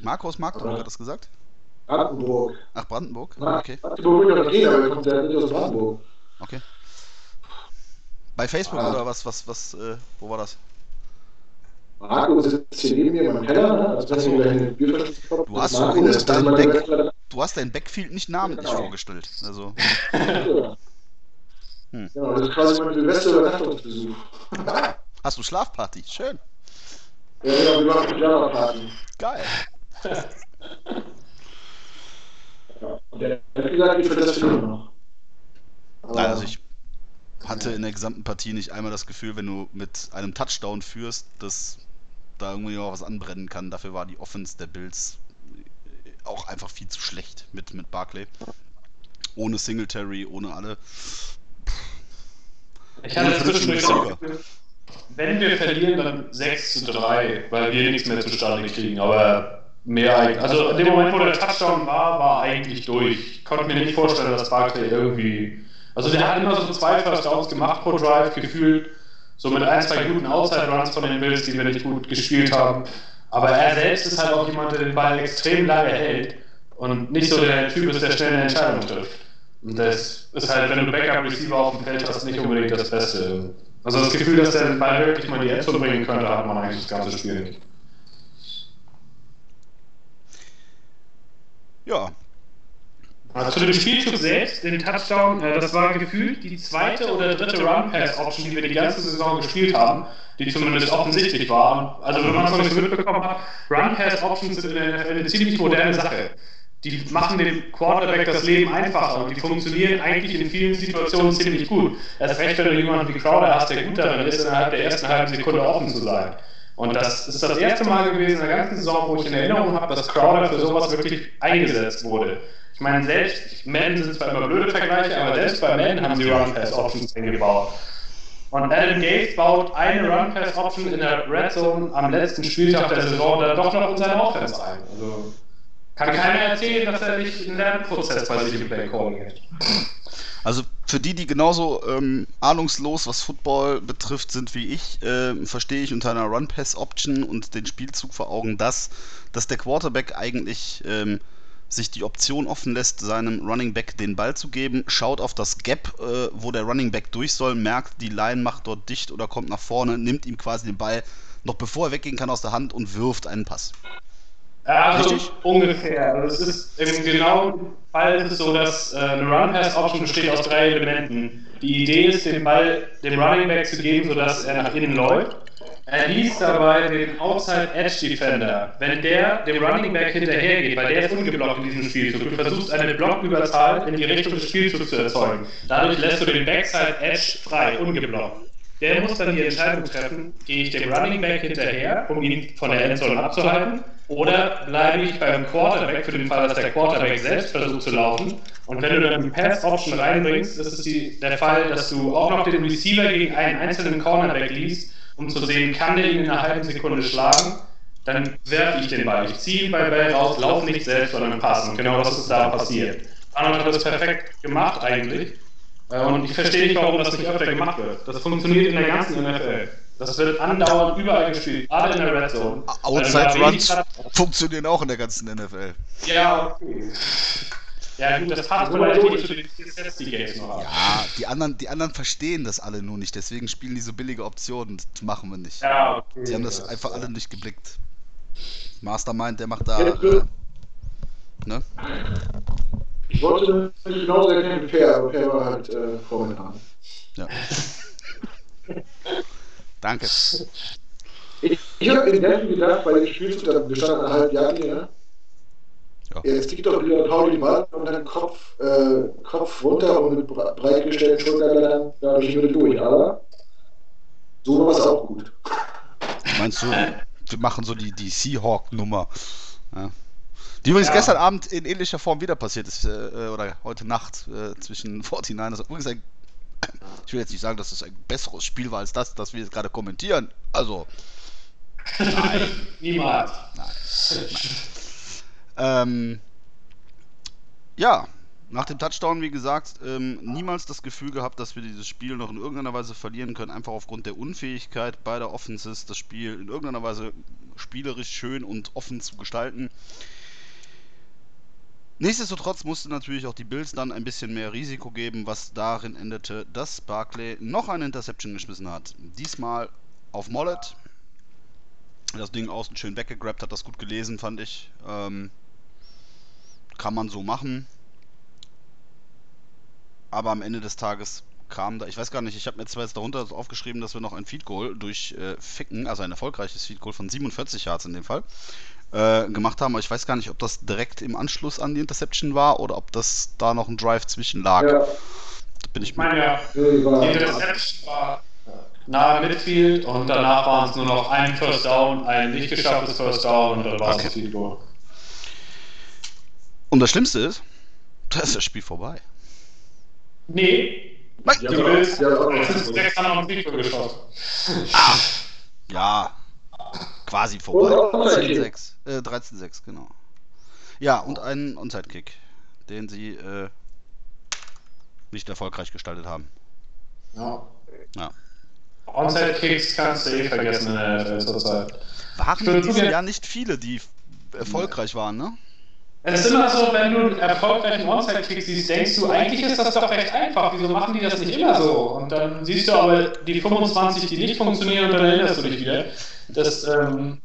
Marco aus Magdeburg Ja. hat das gesagt? Brandenburg. Ach, Brandenburg? Ja, Okay, Brandenburg wird das gehen, aber er kommt ja nicht aus Brandenburg. okay. Bei Facebook Ah. oder was, was, was, äh, wo war das? Marco sitzt hier neben mir Keller, ne? Also, du Du hast dein Back, du hast dein Backfield nicht namentlich Genau. vorgestellt. Also. Hm. Genau, das ist quasi mein Silvester-Übernachtungsbesuch. hast du Schlafparty? Schön. Ja, genau, wir machen Pyjama-Party. Geil. Ja. Und der hat gesagt, ich will das für noch. Aber- Nein, also ich hatte in der gesamten Partie nicht einmal das Gefühl, wenn du mit einem Touchdown führst, dass da irgendwie noch was anbrennen kann. Dafür war die Offense der Bills auch einfach viel zu schlecht mit, mit Barclay. Ohne Singletary, ohne alle. Ich hatte zwischendurch auch wenn wir verlieren, dann 6 zu 3, weil wir nichts mehr zustande kriegen. Aber mehr eigentlich. Also in dem Moment, wo der Touchdown war, war eigentlich durch. Ich konnte mir nicht vorstellen, dass Barkley irgendwie. Also der hat immer so zwei First Downs gemacht pro Drive, gefühlt. So mit ein, zwei guten Outside-Runs von den Bills, die wir nicht gut gespielt haben. Aber er selbst ist halt auch jemand, der den Ball extrem lange hält und nicht so der Typ ist, der schnell eine Entscheidung trifft. Und das ist halt, wenn du Backup-Receiver auf dem Feld hast, nicht unbedingt das Beste. Also das Gefühl, dass der den Ball wirklich mal in die Endzone bringen könnte, hat man eigentlich das ganze Spiel nicht. Ja, Also zu dem Spielzug selbst, den Touchdown, äh, das war gefühlt die zweite oder dritte Run-Pass-Option, die wir die ganze Saison gespielt haben, die zumindest offensichtlich war. Also wenn man es noch nicht so mitbekommen hat, Run-Pass-Options sind in eine ziemlich moderne Sache. Die machen dem Quarterback das Leben einfacher und die funktionieren eigentlich in vielen Situationen ziemlich gut. Erst recht, wenn du jemanden wie Crowder hast, der gut darin ist, innerhalb der ersten halben Sekunde offen zu sein. Und das ist das erste Mal gewesen in der ganzen Saison, wo ich in Erinnerung habe, dass Crowder für sowas wirklich eingesetzt wurde. Ich meine, selbst, Madden sind zwar immer blöde Vergleiche, aber selbst bei Madden haben sie Run-Pass-Options eingebaut. Und Adam Gates baut eine Run-Pass-Option in der Red Zone am letzten Spieltag der Saison dann doch noch in seine Offense ein. Also kann keiner erzählen, dass er nicht einen Lernprozess bei sich im Playcalling hat. Also für die, die genauso ähm, ahnungslos, was Football betrifft, sind wie ich, ähm, verstehe ich unter einer Run-Pass-Option und den Spielzug vor Augen das, dass der Quarterback eigentlich ähm, sich die Option offen lässt, seinem Running Back den Ball zu geben, schaut auf das Gap, äh, wo der Running Back durch soll, merkt, die Line macht dort dicht oder kommt nach vorne, nimmt ihm quasi den Ball noch bevor er weggehen kann aus der Hand und wirft einen Pass. Also Richtig? ungefähr. Also ist im genauen Fall ist es so, dass äh, eine Run-Pass-Option besteht aus drei Elementen. Die Idee ist, den Ball dem Running Back zu geben, sodass er nach innen läuft. Er liest dabei den Outside Edge Defender. Wenn der dem Running Back hinterhergeht, weil der ist ungeblockt in diesem Spielzug, du versuchst eine Blocküberzahl in die Richtung des Spielzugs zu erzeugen. Dadurch lässt du den Backside Edge frei, ungeblockt. Der muss dann die Entscheidung treffen, gehe ich dem Running Back hinterher, um ihn von der Endzone abzuhalten, oder bleibe ich beim Quarterback für den Fall, dass der Quarterback selbst versucht zu laufen. Und wenn du dann die Pass-Option reinbringst, ist es die, der Fall, dass du auch noch den Receiver gegen einen einzelnen Cornerback liest, um zu sehen, kann der ihn in einer halben Sekunde schlagen, dann werfe ich den Ball. Ich ziehe ihn bei Ball raus, laufe nicht selbst, sondern passe. Und genau das ist da passiert. Arnold hat das perfekt gemacht eigentlich. Äh, Und ich verstehe nicht, warum das nicht öfter gemacht wird. Das funktioniert in der ganzen NFL. Das wird andauernd überall gespielt, gerade in der Red Zone. Outside Weil da Runs funktionieren auch in der ganzen NFL. Ja, okay. Ja, gut, das passt wohl eigentlich zu den die Games noch. Ja, die anderen, die anderen verstehen das alle nur nicht, deswegen spielen die so billige Optionen. Das machen wir nicht. Ja, okay. Die haben das einfach alle nicht geblickt. Mastermind, der macht da. Ja, Äh, ne? Ich wollte nicht genauso erkennen Per, aber Per war halt äh, vor mir dran. Ja. Danke. Ich, ich habe in Denver gedacht, bei dem Spielzug, da wir standen eine halbe Jahre, ne? Ja. Jetzt liegt doch wieder Pauli Ball und dann Kopf, äh, Kopf runter und mit bre- breit gestellten Schultern dann dadurch würde durch. Aber so war es auch gut. Meinst du, wir machen so die, die Seahawk-Nummer? Ja. Die übrigens Ja. gestern Abend in ähnlicher Form wieder passiert ist, äh, oder heute Nacht äh, zwischen 49ers. Übrigens ein, ich will jetzt nicht sagen, dass es ein besseres Spiel war als das, das wir jetzt gerade kommentieren. Also, Niemals. Ähm, ja, nach dem Touchdown, wie gesagt, ähm, niemals das Gefühl gehabt, dass wir dieses Spiel noch in irgendeiner Weise verlieren können, einfach aufgrund der Unfähigkeit beider Offenses, das Spiel in irgendeiner Weise spielerisch schön und offen zu gestalten. Nichtsdestotrotz musste natürlich auch die Bills dann ein bisschen mehr Risiko geben, was darin endete, dass Barclay noch eine Interception geschmissen hat. Diesmal auf Mollet. Das Ding außen schön weggegrabt, hat das gut gelesen, fand ich. Ähm, kann man so machen. Aber am Ende des Tages kam da, ich weiß gar nicht, ich habe mir zwar jetzt darunter aufgeschrieben, dass wir noch ein Feed Goal durch äh, Ficken, also ein erfolgreiches Feed Goal von 47 Yards in dem Fall, äh, gemacht haben. Aber ich weiß gar nicht, ob das direkt im Anschluss an die Interception war oder ob das da noch ein Drive zwischen lag. Ja. Da bin ich, ich meine, ja, die Interception war nahe Midfield und danach waren es nur noch ein First Down, ein nicht geschafftes First Down und dann war es okay. ein Field Goal. Und das Schlimmste ist, da ist das Spiel vorbei. Nee. Nein. Die Bills ja, sechs haben auf den geschossen. Ah. Ja. Quasi vorbei. 13-6. Äh, 13-6, genau. Ja, und einen Onside-Kick, den sie äh, nicht erfolgreich gestaltet haben. Ja. ja. Onside-Kicks kannst du eh vergessen in der NFL zurzeit. Waren in diesem Jahr nicht viele, die erfolgreich waren, ne? Es ist immer so, wenn du einen erfolgreichen Onside-Kick siehst, denkst du, eigentlich ist das doch recht einfach. Wieso machen die das nicht immer so? Und dann siehst du aber die 25, die nicht funktionieren, und dann erinnerst du dich wieder. Das, ähm,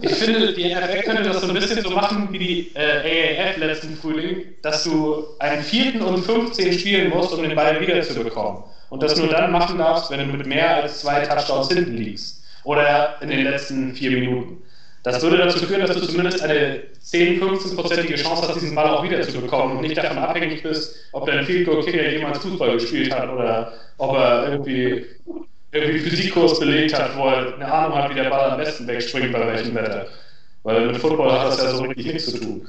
ich finde, die NFL könnte das so ein bisschen so machen wie die äh, AAF letzten Frühling, dass du einen vierten und 15 spielen musst, um den Ball wiederzubekommen. Und das nur dann machen darfst, wenn du mit mehr als zwei Touchdowns hinten liegst. Oder in den letzten vier Minuten. Das würde dazu führen, dass du zumindest eine 10-15-prozentige Chance hast, diesen Ball auch wieder zu bekommen und nicht davon abhängig bist, ob dein Field Goal Kicker jemals Fußball gespielt hat oder ob er irgendwie, irgendwie Physikkurs belegt hat, wo er eine Ahnung hat, wie der Ball am besten wegspringt bei welchem Wetter. Weil mit Football hat das ja so richtig nichts zu tun.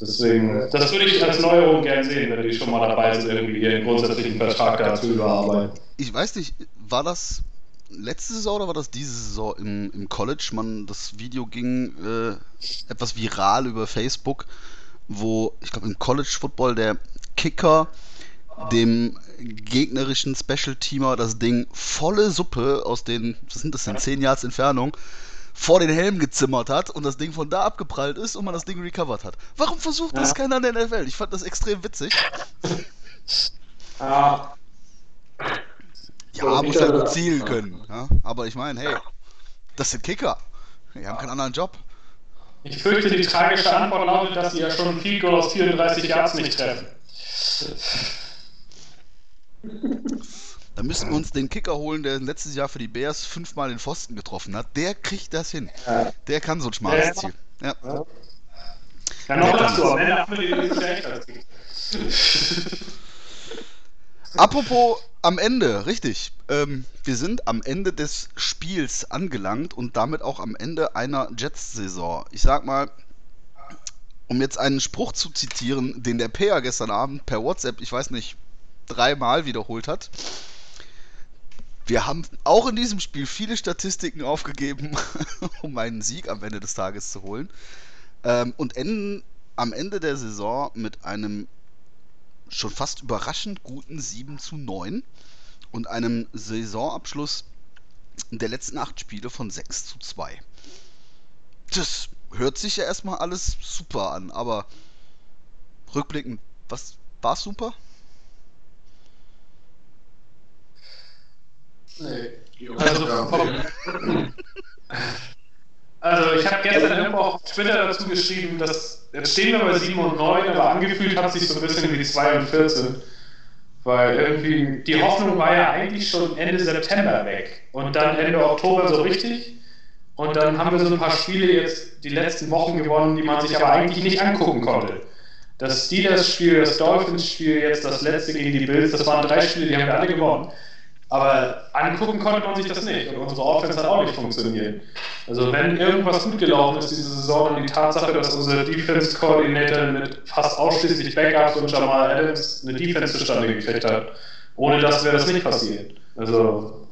Deswegen, das würde ich als Neuerung gern sehen, wenn die schon mal dabei sind, irgendwie ihren grundsätzlichen Vertrag da zu überarbeiten. Ich weiß nicht, war das letzte Saison oder war das diese Saison im, im College? Man, das Video ging äh, etwas viral über Facebook, wo ich glaube im College Football der Kicker dem gegnerischen Special Teamer das Ding volle Suppe aus den, was sind das denn, 10 Yards Entfernung vor den Helm gezimmert hat und das Ding von da abgeprallt ist und man das Ding recovered hat. Warum versucht ja. das keiner in der NFL? Ich fand das extrem witzig. Ja. Ja, muss ja gut zielen können. Ja? Aber ich meine, hey, das sind Kicker. Die haben keinen anderen Job. Ich fürchte, die tragische Antwort lautet, dass sie ja schon viel Goal aus 34 Yards nicht treffen. Da müssen wir uns den Kicker holen, der letztes Jahr für die Bears fünfmal den Pfosten getroffen hat. Der kriegt das hin. Der kann so ein schmales Ziel. Ja. Ja, noch dazu. Am Ende haben wir den Apropos am Ende, richtig. Ähm, wir sind am Ende des Spiels angelangt und damit auch am Ende einer Jets-Saison. Ich sag mal, um jetzt einen Spruch zu zitieren, den der Peer gestern Abend per WhatsApp, ich weiß nicht, dreimal wiederholt hat. Wir haben auch in diesem Spiel viele Statistiken aufgegeben, um einen Sieg am Ende des Tages zu holen. Ähm, und enden am Ende der Saison mit einem schon fast überraschend guten 7 zu 9 und einem Saisonabschluss der letzten acht Spiele von 6 zu 2. Das hört sich ja erstmal alles super an, aber rückblickend, was war super? Nee. Also, also ich habe gestern irgendwo auf Twitter dazu geschrieben, dass jetzt stehen wir bei 7 und 9, aber angefühlt hat sich so ein bisschen wie 2 und 14. Weil irgendwie die Hoffnung war ja eigentlich schon Ende September weg und dann Ende Oktober so richtig. Und dann haben wir so ein paar Spiele jetzt die letzten Wochen gewonnen, die man sich aber eigentlich nicht angucken konnte. Das Steelers-Spiel, das Dolphins-Spiel, jetzt das letzte gegen die Bills, das waren drei Spiele, die haben wir alle gewonnen. Aber angucken konnte man sich das nicht und unsere Offense hat auch nicht funktioniert. Also wenn irgendwas gut gelaufen ist diese Saison, dann die Tatsache, dass unser Defense Coordinator mit fast ausschließlich Backups und Jamal Adams eine Defense zustande gekriegt hat. Ohne das wäre das nicht passiert. Also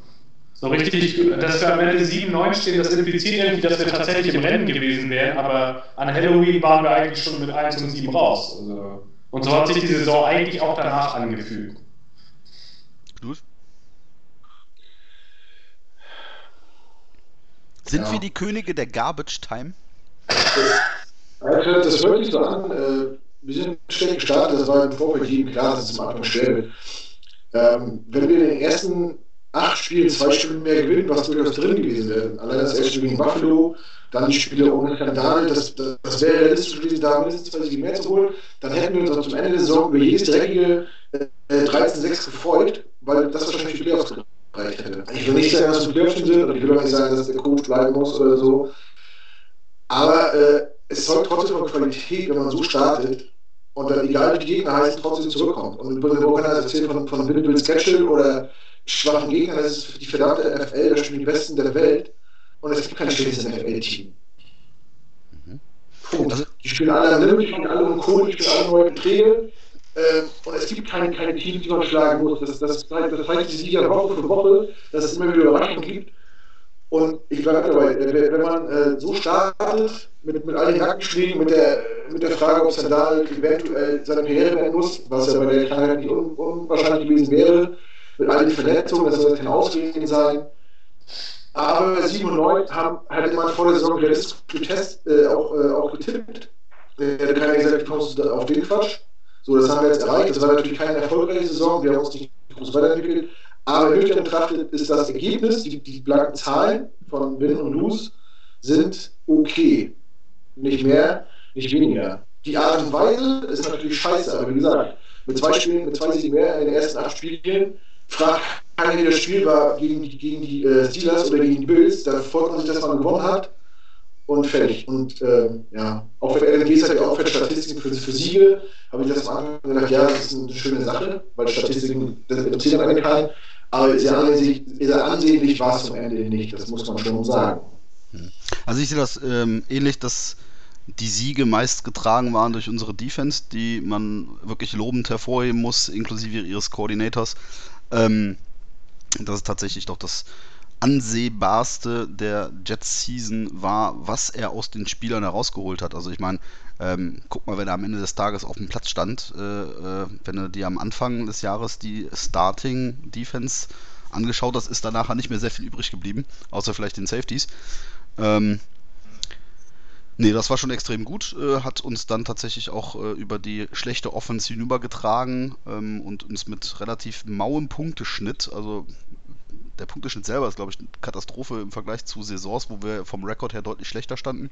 so richtig, dass wir am Ende 7-9 stehen, das impliziert irgendwie, dass wir tatsächlich im Rennen gewesen wären, aber an Halloween waren wir eigentlich schon mit 1 und 7 raus. Also, und so hat sich die Saison eigentlich auch danach angefühlt. Knut? Sind ja. wir die Könige der Garbage Time? Das, das hört sich so an. Äh, wir sind ständig gestartet, das war im Vorfeld jedem klar, dass es am Anfang schwer wird. Ähm, wenn wir den ersten acht Spielen zwei Stunden mehr gewinnen, was durchaus drin gewesen wäre. Allein das erste Spiel gegen Buffalo, dann die Spiele ohne Skandal, das, das, das wäre realistisch gewesen, da mindestens zwei Siege mehr zu holen. Dann hätten wir uns auch zum Ende der Saison über jedes dreckige äh, 13-6 gefreut, weil das wahrscheinlich die Playoffs hätte. Ich will nicht sagen, dass wir Playoffs sind, und ich will auch nicht sagen, dass der Coach bleiben muss oder so. Aber äh, es soll trotzdem von Qualität, wenn man so startet, und dann, egal wie die Gegner heißen, trotzdem zurückkommt. Und über den Wochen erzählt von, von Bill Sketchel oder schwachen Gegnern, das ist die verdammte NFL, da spielen die Besten der Welt. Und es gibt kein schlechtes NFL-Team. Mhm. Also, die spielen alle am Limit, die spielen alle um Kohle, die spielen alle neue Beträge. Ähm, und es gibt keine, keine Teams, die man schlagen muss. Das, das, das, heißt, die Sieger Woche für Woche, dass es immer wieder Überraschungen gibt. Und ich bleibe dabei, wenn man äh, so startet, mit, mit all den Nackenschlägen, mit der, mit der Frage, ob Sandal eventuell seine Karriere werden muss, was ja bei der Krankheit nicht un, unwahrscheinlich gewesen wäre, mit all den Verletzungen, das soll jetzt kein Ausreden sein. Aber 7 und 9 haben, hatte man vor der Saison realistisch getest, äh, auch, äh, auch getippt. Äh, hätte keiner gesagt, wie kommst du auf den Quatsch? So, das haben wir jetzt erreicht. Das war natürlich keine erfolgreiche Saison. Wir haben uns nicht groß weiterentwickelt. Aber nüchtern betrachtet ist das Ergebnis, die, die blanken Zahlen von Win und Lose sind okay. Nicht mehr, nicht weniger. Die Art und Weise ist natürlich scheiße, aber wie gesagt, mit zwei Spielen, mit zwei Siegen mehr in den ersten acht Spielen, fragt keiner, wie das Spiel war gegen die, gegen die äh, Steelers oder gegen die Bills, da freut man sich, dass man gewonnen hat und fertig. Und ähm, ja, auch wenn LNG hat ja auch für Statistiken für, für Siege, habe ich das am Anfang gedacht, ja, das ist eine schöne Sache, weil Statistiken, das interessiert am keinen. Aber sehr ansehnlich, sehr ansehnlich war es zum Ende nicht, das muss man schon sagen. Hm. Also ich sehe das ähm, ähnlich, dass die Siege meist getragen waren durch unsere Defense, die man wirklich lobend hervorheben muss, inklusive ihres Koordinators. Ähm, das ist tatsächlich doch das ansehbarste der Jets-Season war, was er aus den Spielern herausgeholt hat. Also ich meine, ähm, guck mal, wenn er am Ende des Tages auf dem Platz stand, äh, äh, wenn du dir am Anfang des Jahres die Starting Defense angeschaut hast, ist da nachher nicht mehr sehr viel übrig geblieben, außer vielleicht den Safeties. Ähm, Nee, das war schon extrem gut. Äh, hat uns dann tatsächlich auch äh, über die schlechte Offense hinübergetragen ähm, und uns mit relativ mauem Punkteschnitt, also der Punkteschnitt selber ist, glaube ich, eine Katastrophe im Vergleich zu Saisons, wo wir vom Rekord her deutlich schlechter standen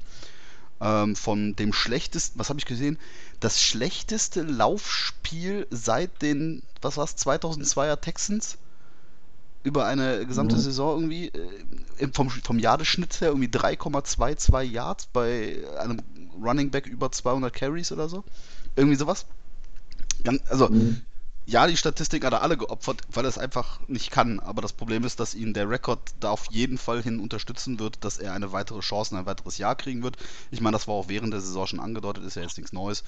ähm, von dem schlechtesten, was habe ich gesehen? Das schlechteste Laufspiel seit den, was war es, 2002er Texans? Über eine gesamte mhm. Saison irgendwie, äh, vom, vom Jahresschnitt her irgendwie 3,22 Yards bei einem Running Back über 200 Carries oder so. Irgendwie sowas. Also, mhm ja, die Statistik hat er alle geopfert, weil er es einfach nicht kann. Aber das Problem ist, dass ihn der Rekord da auf jeden Fall hin unterstützen wird, dass er eine weitere Chance, ein weiteres Jahr kriegen wird. Ich meine, das war auch während der Saison schon angedeutet, ist ja jetzt nichts Neues.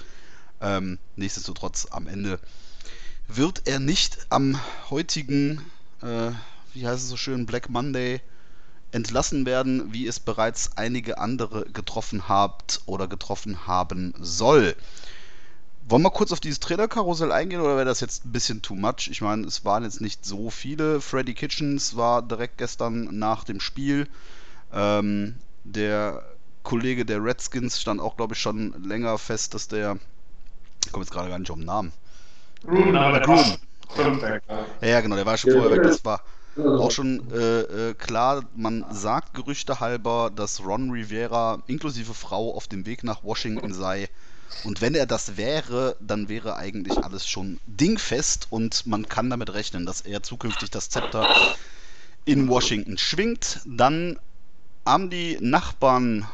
Ähm, nichtsdestotrotz, am Ende wird er nicht am heutigen, äh, wie heißt es so schön, Black Monday entlassen werden, wie es bereits einige andere getroffen habt oder getroffen haben soll. Wollen wir kurz auf dieses Trainerkarussell eingehen oder wäre das jetzt ein bisschen too much? Ich meine, es waren jetzt nicht so viele. Freddy Kitchens war direkt gestern nach dem Spiel. Ähm, der Kollege der Redskins stand auch, glaube ich, schon länger fest, dass der. Ich komme jetzt gerade gar nicht auf den Namen. Gruden, aber der Gruden. Ja, ja, genau, der war schon vorher weg. Das war auch schon äh, äh, klar. Man sagt Gerüchte halber, dass Ron Rivera inklusive Frau auf dem Weg nach Washington sei und wenn er das wäre, dann wäre eigentlich alles schon dingfest und man kann damit rechnen, dass er zukünftig das Zepter in Washington schwingt. Dann haben die Nachbarn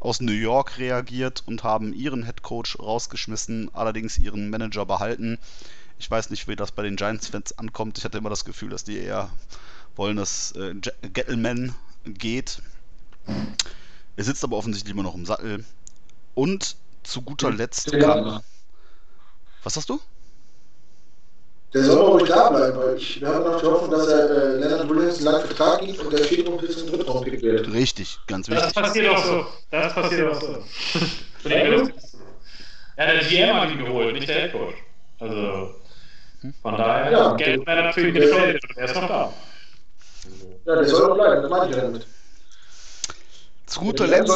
aus New York reagiert und haben ihren Headcoach rausgeschmissen, allerdings ihren Manager behalten. Ich weiß nicht, wie das bei den Giants-Fans ankommt. Ich hatte immer das Gefühl, dass die eher wollen, dass äh, Gettleman geht. Er sitzt aber offensichtlich immer noch im Sattel. Und zu guter Letzt kam. Was hast du? Der soll aber ruhig da bleiben, weil ich, wir haben noch die Hoffnung, dass er äh, Leonard Williams einen langen Vertrag gibt und der Februar bis zum dritten Raum wird. Richtig, ganz wichtig. Das passiert auch so. Das passiert auch so. ja, der GM hat ihn geholt, nicht der Headcoach. Also, von daher, ja, Geld wäre natürlich getradet und er ist noch da. Ja, der soll auch bleiben, das meine ich ja damit. Zu guter Letzt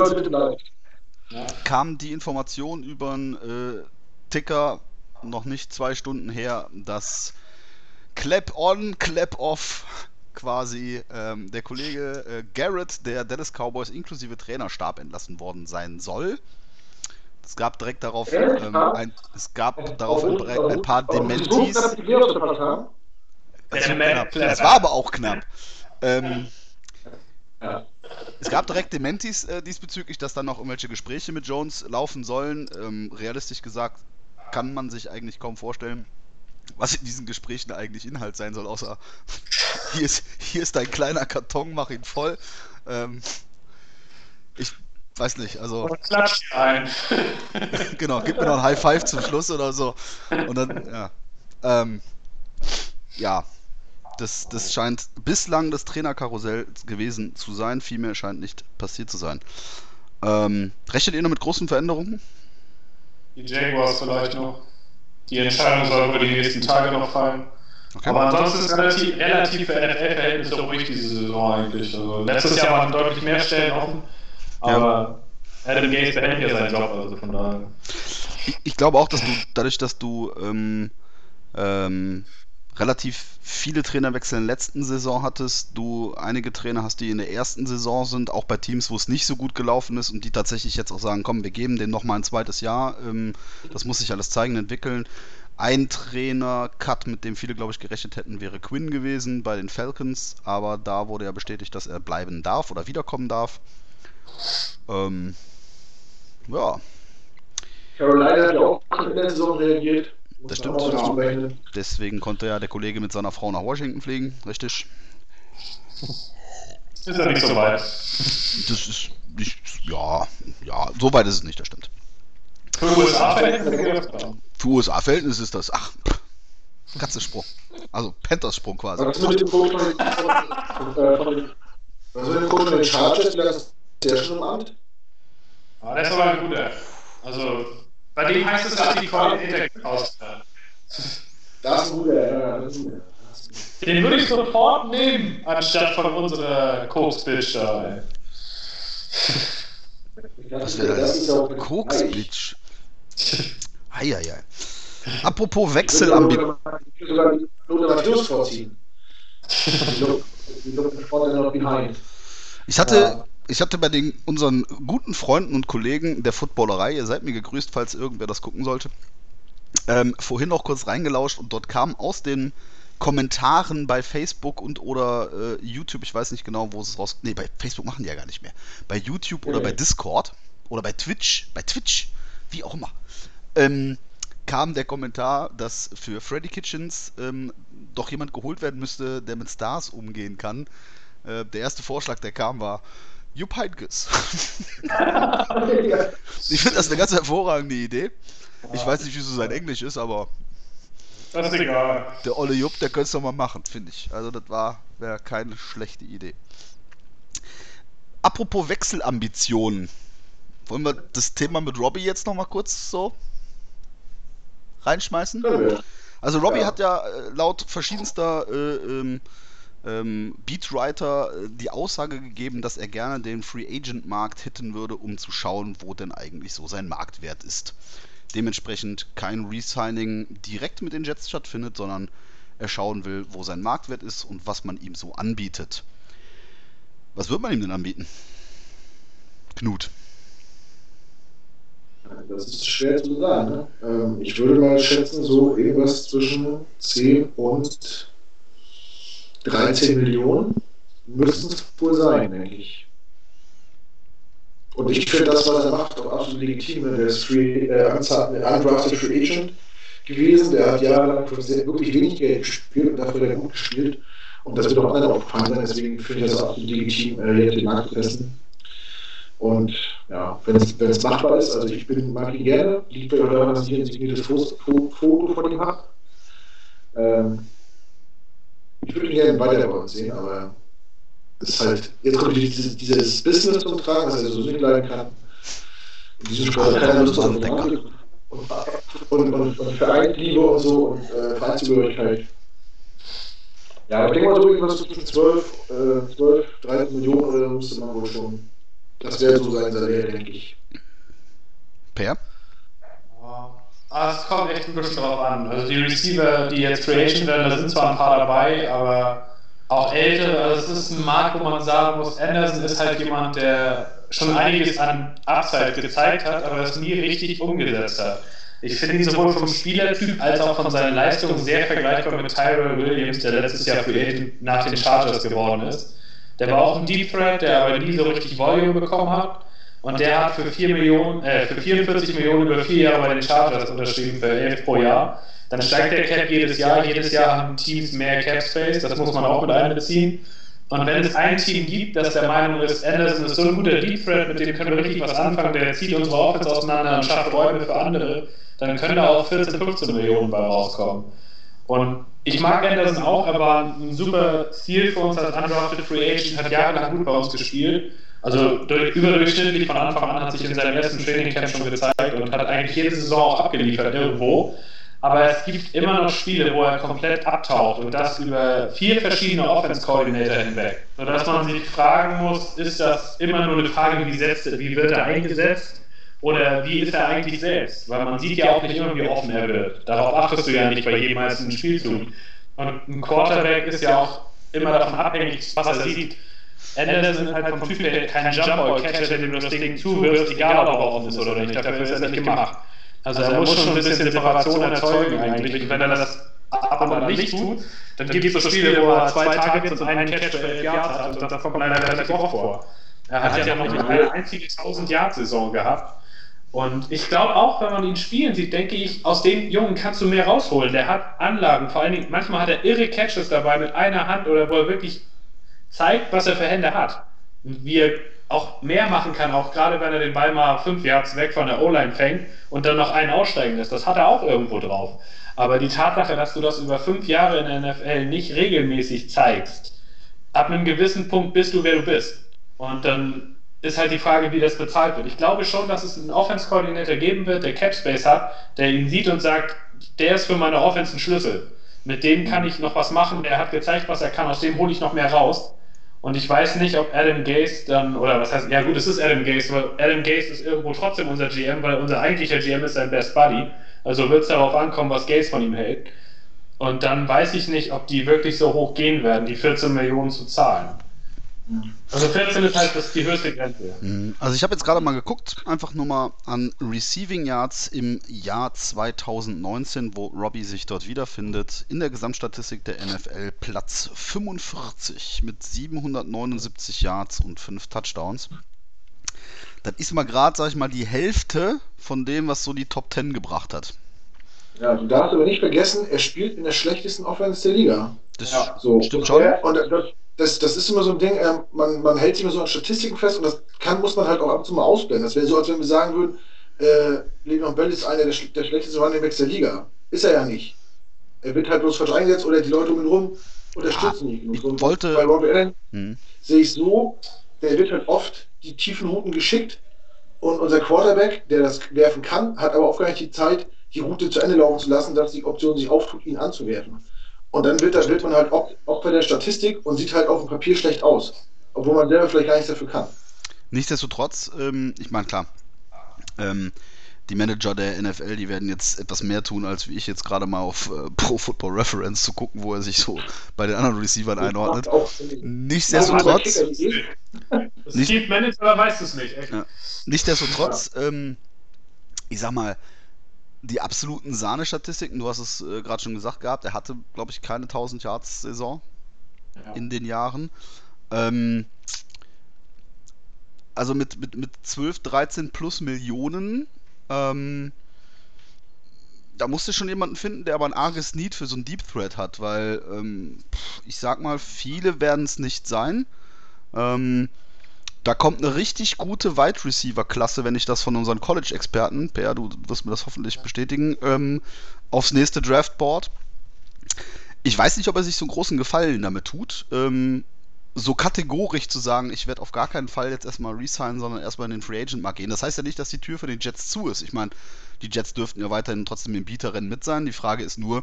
kam die Information über einen äh, Ticker noch nicht zwei Stunden her, dass Clap on, Clap off quasi ähm, der Kollege äh, Garrett der Dallas Cowboys inklusive Trainerstab entlassen worden sein soll. Es gab direkt darauf ähm, ein, es gab darauf ein, ein paar Dementis. Es war aber auch knapp. Ähm, ja. Es gab direkt Dementis äh, diesbezüglich, dass dann noch irgendwelche Gespräche mit Jones laufen sollen. Ähm, realistisch gesagt kann man sich eigentlich kaum vorstellen, was in diesen Gesprächen eigentlich Inhalt sein soll, außer hier ist, hier ist dein kleiner Karton, mach ihn voll. Ähm, ich weiß nicht, also. Und klatscht ein. genau, gib mir noch ein High Five zum Schluss oder so. Und dann, ja. Ähm, ja, das, das scheint bislang das Trainerkarussell gewesen zu sein. Viel mehr scheint nicht passiert zu sein. Ähm, rechnet ihr noch mit großen Veränderungen? Die Jaguars vielleicht noch. Die Entscheidung soll über die nächsten Tage noch fallen. Okay. Aber ansonsten ist es relativ, relativ für NFL-Verhältnisse ruhig diese Saison eigentlich. Also letztes Jahr waren deutlich mehr Stellen offen, aber ja. Adam Gates behält ja seinen Job, also von daher. Ich, ich, glaube auch, dass du dadurch, dass du ähm, ähm, relativ viele Trainerwechsel in der letzten Saison hattest, du einige Trainer hast, die in der ersten Saison sind, auch bei Teams, wo es nicht so gut gelaufen ist und die tatsächlich jetzt auch sagen, komm, wir geben denen nochmal ein zweites Jahr, ähm, das muss sich alles zeigen, entwickeln. Ein Trainer-Cut, mit dem viele, glaube ich, gerechnet hätten, wäre Quinn gewesen bei den Falcons, aber da wurde ja bestätigt, dass er bleiben darf oder wiederkommen darf. Ähm, ja. Carolina hat ja auch in der Saison reagiert. Das stimmt. Deswegen konnte ja der Kollege mit seiner Frau nach Washington fliegen, richtig? Ist ja nicht so weit. Das ist nicht, ja, ja, so weit ist es nicht, das stimmt. Für USA-Verhältnisse Für USA-Verhältnisse ist das, ach, Katzensprung. Also Panthers-Sprung quasi. Was ist mit dem Coach von ist Coach von den Chargers? ist der schon im Amt? Ah, der ist aber ein guter. Also, bei dem heißt es, dass die Qualität ausfallen. Das ist guter, ja. Den würde ich sofort nehmen, anstatt von unserer Koks-Bitch da. Was wäre das? Koks-Bitch. Eieiei. Apropos Wechselambition. Ich würde sogar Lothar Matthäus vorziehen. Ich hatte ich hatte bei den, unseren guten Freunden und Kollegen der Footballerei, ihr seid mir gegrüßt, falls irgendwer das gucken sollte, ähm, vorhin noch kurz reingelauscht und dort kam aus den Kommentaren bei Facebook und oder äh, YouTube, ich weiß nicht genau, wo es raus. Nee, bei Facebook machen die ja gar nicht mehr. Bei YouTube oder bei Discord oder bei Twitch, bei Twitch, wie auch immer, ähm, kam der Kommentar, dass für Freddy Kitchens ähm, doch jemand geholt werden müsste, der mit Stars umgehen kann. Äh, der erste Vorschlag, der kam, war Jupp Heynckes. ich finde das eine ganz hervorragende Idee. Ich weiß nicht, wie so sein Englisch ist, aber. Das ist egal. Der olle Jupp, der könnte es doch mal machen, finde ich. Also, das war wäre keine schlechte Idee. Apropos Wechselambitionen. Wollen wir das Thema mit Robbie jetzt nochmal kurz so reinschmeißen? Also Robbie ja. hat ja äh, laut verschiedenster äh, ähm, ähm, Beatwriter äh, die Aussage gegeben, dass er gerne den Free Agent Markt hitten würde, um zu schauen, wo denn eigentlich so sein Marktwert ist. Dementsprechend kein Resigning direkt mit den Jets stattfindet, sondern er schauen will, wo sein Marktwert ist und was man ihm so anbietet. Was wird man ihm denn anbieten? Knut. Das ist schwer zu sagen. Ähm, ich würde mal schätzen, so irgendwas zwischen 10 und 13 Millionen müssen es wohl sein, denke ich. Und ich finde das, was er macht, auch absolut legitim. Der ist free, äh, undrafted Free Agent gewesen. Der hat jahrelang für sehr, wirklich wenig Geld gespielt und dafür hat er gut gespielt. Und das wird auch anderen aufgefallen sein. Deswegen finde ich das absolut legitim, äh, jetzt den Markt testen. Und ja, wenn es machbar ist, also ich bin, mag ihn gerne, liebe daran, dass ich ein signiertes Foto von ihm habe. Ähm, ich würde ihn gerne weiter bei uns sehen, aber es ist halt, jetzt kommt dieses, dieses Business zum Tragen, was er so nicht leiden kann. In diesem Sport hat keiner Lust auf und, und, und, und Vereinsliebe und so und äh, Vereinszugehörigkeit. Ja, ich denke mal so irgendwas zwischen 12, äh, 12, 13 Millionen oder müsste man wohl schon. Das wäre so sein Salär, denke ich. Per? Ah, es kommt echt ein bisschen drauf an. Also die Receiver, die jetzt Free Agent werden, da sind zwar ein paar dabei, aber auch ältere, also es ist ein Markt, wo man sagen muss, Anderson ist halt jemand, der schon einiges an Upside gezeigt hat, aber es nie richtig umgesetzt hat. Ich finde ihn sowohl vom Spielertyp als auch von seinen Leistungen sehr vergleichbar mit Tyrell Williams, der letztes Jahr für Agent nach den Chargers geworden ist. Der war auch ein Deep Threat, der aber nie so richtig Volume bekommen hat. Und der hat für, 4 Millionen, äh, für 44 Millionen über vier Jahre bei den Chargers unterschrieben, für 11 pro Jahr. Dann steigt der Cap jedes Jahr. Jedes Jahr haben Teams mehr Cap Space, das muss man auch mit einbeziehen. Und wenn es ein Team gibt, das der Meinung ist, Anderson ist so ein guter Deep Threat, mit dem können wir richtig was anfangen, der zieht unsere Offense auseinander und schafft Räume für andere, dann können da auch 14, 15 Millionen bei rauskommen. Und ich mag Anderson auch, er war ein super Ziel für uns als Undrafted Free Agent, hat jahrelang gut bei uns gespielt. Also durch, überdurchschnittlich von Anfang an hat sich in seinem ersten Training Camp schon gezeigt und hat eigentlich jede Saison auch abgeliefert irgendwo. Aber es gibt immer noch Spiele, wo er komplett abtaucht und das über vier verschiedene Offense-Coordinator hinweg. Sodass man sich fragen muss, ist das immer nur eine Frage, wie, setzt, wie wird er eingesetzt? Oder wie ist er eigentlich selbst? Weil man sieht ja auch nicht immer, wie offen er wird. Darauf achtest du ja nicht bei jedem einzelnen Spielzug. Und ein Quarterback ist ja auch immer davon abhängig, was er sieht. Anderson ist halt vom Typ her kein Jump-Ball-Catcher, dem du das Ding zuwirfst, egal ob er offen ist oder nicht. Dafür ist er nicht gemacht. Also, also er muss schon ein bisschen Separation erzeugen eigentlich. Und wenn er das ab und an nicht tut, dann gibt es so Spiele, wo er zwei Targets und einen Catch für elf Yards hat. Und das kommt leider relativ oft vor. Er hat ja noch nicht eine einzige 1000-Yard-Saison gehabt. Und ich glaube auch, wenn man ihn spielen sieht, denke ich, aus dem Jungen kannst du mehr rausholen. Der hat Anlagen, vor allen Dingen, manchmal hat er irre Catches dabei mit einer Hand oder wo er wirklich zeigt, was er für Hände hat. Wie er auch mehr machen kann, auch gerade wenn er den Ball mal fünf Yards weg von der O-Line fängt und dann noch einen aussteigen lässt. Das hat er auch irgendwo drauf. Aber die Tatsache, dass du das über fünf Jahre in der NFL nicht regelmäßig zeigst, ab einem gewissen Punkt bist du, wer du bist. Und dann ist halt die Frage, wie das bezahlt wird. Ich glaube schon, dass es einen Offense-Koordinator geben wird, der Capspace hat, der ihn sieht und sagt, der ist für meine Offense ein Schlüssel. Mit dem kann ich noch was machen, der hat gezeigt, was er kann, aus dem hole ich noch mehr raus. Und ich weiß nicht, ob Adam Gase dann, oder was heißt, ja gut, es ist Adam Gase, weil Adam Gase ist irgendwo trotzdem unser GM, weil unser eigentlicher GM ist sein Best Buddy. Also wird es darauf ankommen, was Gase von ihm hält. Und dann weiß ich nicht, ob die wirklich so hoch gehen werden, die 14 Millionen zu zahlen. Also 14 ist halt das die höchste Grenze. Mhm. Also ich habe jetzt gerade mal geguckt, einfach nur mal an Receiving Yards im Jahr 2019, wo Robbie sich dort wiederfindet. In der Gesamtstatistik der NFL Platz 45 mit 779 Yards und 5 Touchdowns. Das ist mal gerade, sag ich mal, die Hälfte von dem, was so die Top 10 gebracht hat. Ja, du darfst aber nicht vergessen, er spielt in der schlechtesten Offense der Liga. Das ja, so. stimmt schon. Und das, das, das ist immer so ein Ding, äh, man, man hält sich immer so an Statistiken fest und das kann, muss man halt auch ab und zu mal ausblenden. Das wäre so, als wenn wir sagen würden, äh, Leon Bell ist einer der, der schlechtesten Runningbacks der Liga. Ist er ja nicht. Er wird halt bloß falsch eingesetzt oder die Leute um ihn rum unterstützen ah, ihn. Ich wollte... Bei Robbie Allen hm. sehe ich so, der wird halt oft die tiefen Routen geschickt und unser Quarterback, der das werfen kann, hat aber auch gar nicht die Zeit, die Route zu Ende laufen zu lassen, dass die Option sich auftut, ihn anzuwerfen. Und dann wird, wird man halt auch, bei der Statistik und sieht halt auf dem Papier schlecht aus. Obwohl man selber vielleicht gar nichts dafür kann. Nichtsdestotrotz, ähm, ich meine, klar, ähm, die Manager der NFL, die werden jetzt etwas mehr tun, als wie ich jetzt gerade mal auf äh, Pro Football Reference zu gucken, wo er sich so bei den anderen Receivern einordnet. Nichtsdestotrotz. Das Chief Manager weiß es nicht. Ja. Nichtsdestotrotz, ähm, ich sag mal, die absoluten Sahne-Statistiken, du hast es äh, gerade schon gesagt gehabt, er hatte, glaube ich, keine 1000 Yards-Saison ja. in den Jahren. Ähm, also mit, mit, mit 12, 13 plus Millionen, ähm, da musste schon jemanden finden, der aber ein arges Need für so ein Deep Threat hat, weil ähm, ich sag mal, viele werden es nicht sein. Ähm, da kommt eine richtig gute Wide Receiver-Klasse, wenn ich das von unseren College-Experten, Per, du wirst mir das hoffentlich bestätigen, ähm, aufs nächste Draftboard. Ich weiß nicht, ob er sich so einen großen Gefallen damit tut. Ähm, so kategorisch zu sagen, ich werde auf gar keinen Fall jetzt erstmal resignen, sondern erstmal in den Free Agent Markt gehen. Das heißt ja nicht, dass die Tür für den Jets zu ist. Ich meine, die Jets dürften ja weiterhin trotzdem im Bieterrennen mit sein. Die Frage ist nur,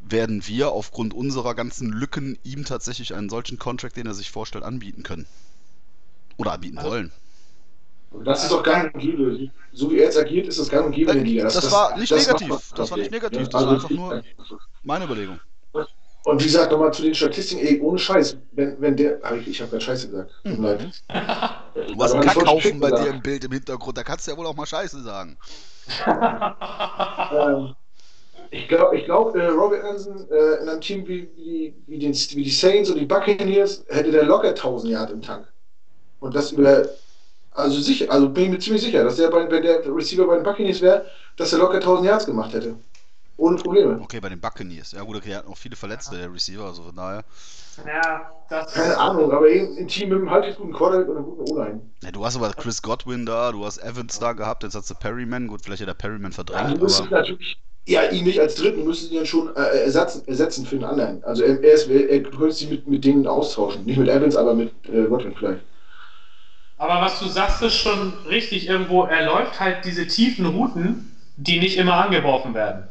werden wir aufgrund unserer ganzen Lücken ihm tatsächlich einen solchen Contract, den er sich vorstellt, anbieten können? Oder anbieten also, wollen. Das ist doch gar nicht gäbe. So wie er jetzt agiert, ist das gar nicht gäbe Das, das, war nicht das negativ. das war nicht negativ. Das war einfach nur meine Überlegung. Und wie gesagt, nochmal zu den Statistiken, ey, ohne Scheiß, wenn, wenn der, hab ich, ich habe gerade Scheiße gesagt, tut mir leid. Du hast einen Kackhaufen bei dir im Bild im Hintergrund, da kannst du ja wohl auch mal Scheiße sagen. Ähm, ich glaube, ich glaub, äh, Robert Anderson äh, in einem Team wie, wie, wie, den, wie die Saints und die Buccaneers hätte der locker 1000 Yard im Tank. Und das über, also sicher, also bin ich mir ziemlich sicher, dass der, bei, wenn der Receiver bei den Buccaneers wäre, dass er locker 1000 Yards gemacht hätte. Ohne Probleme. Okay, bei den Buccaneers. Ja gut, okay, er hat noch viele Verletzte, der Receiver, also von daher. Ja, das Keine Ahnung, aber ein, ein Team mit einem halbwegs guten Quarterback und einem guten O-Line. Ja, du hast aber Chris Godwin da, du hast Evans da gehabt, jetzt hast du Perryman. Gut, vielleicht hat der Perryman Ja, verdrängt, du müsstest aber. natürlich, ja, ihn nicht als Dritten, müsstest ihn dann schon äh, ersetzen, ersetzen für den anderen. Also er, er ist, er, du könntest ihn mit, mit denen austauschen. Nicht mit Evans, aber mit äh, Godwin vielleicht. Aber was du sagst, ist schon richtig irgendwo. Er läuft halt diese tiefen Routen, die nicht immer angeworfen werden,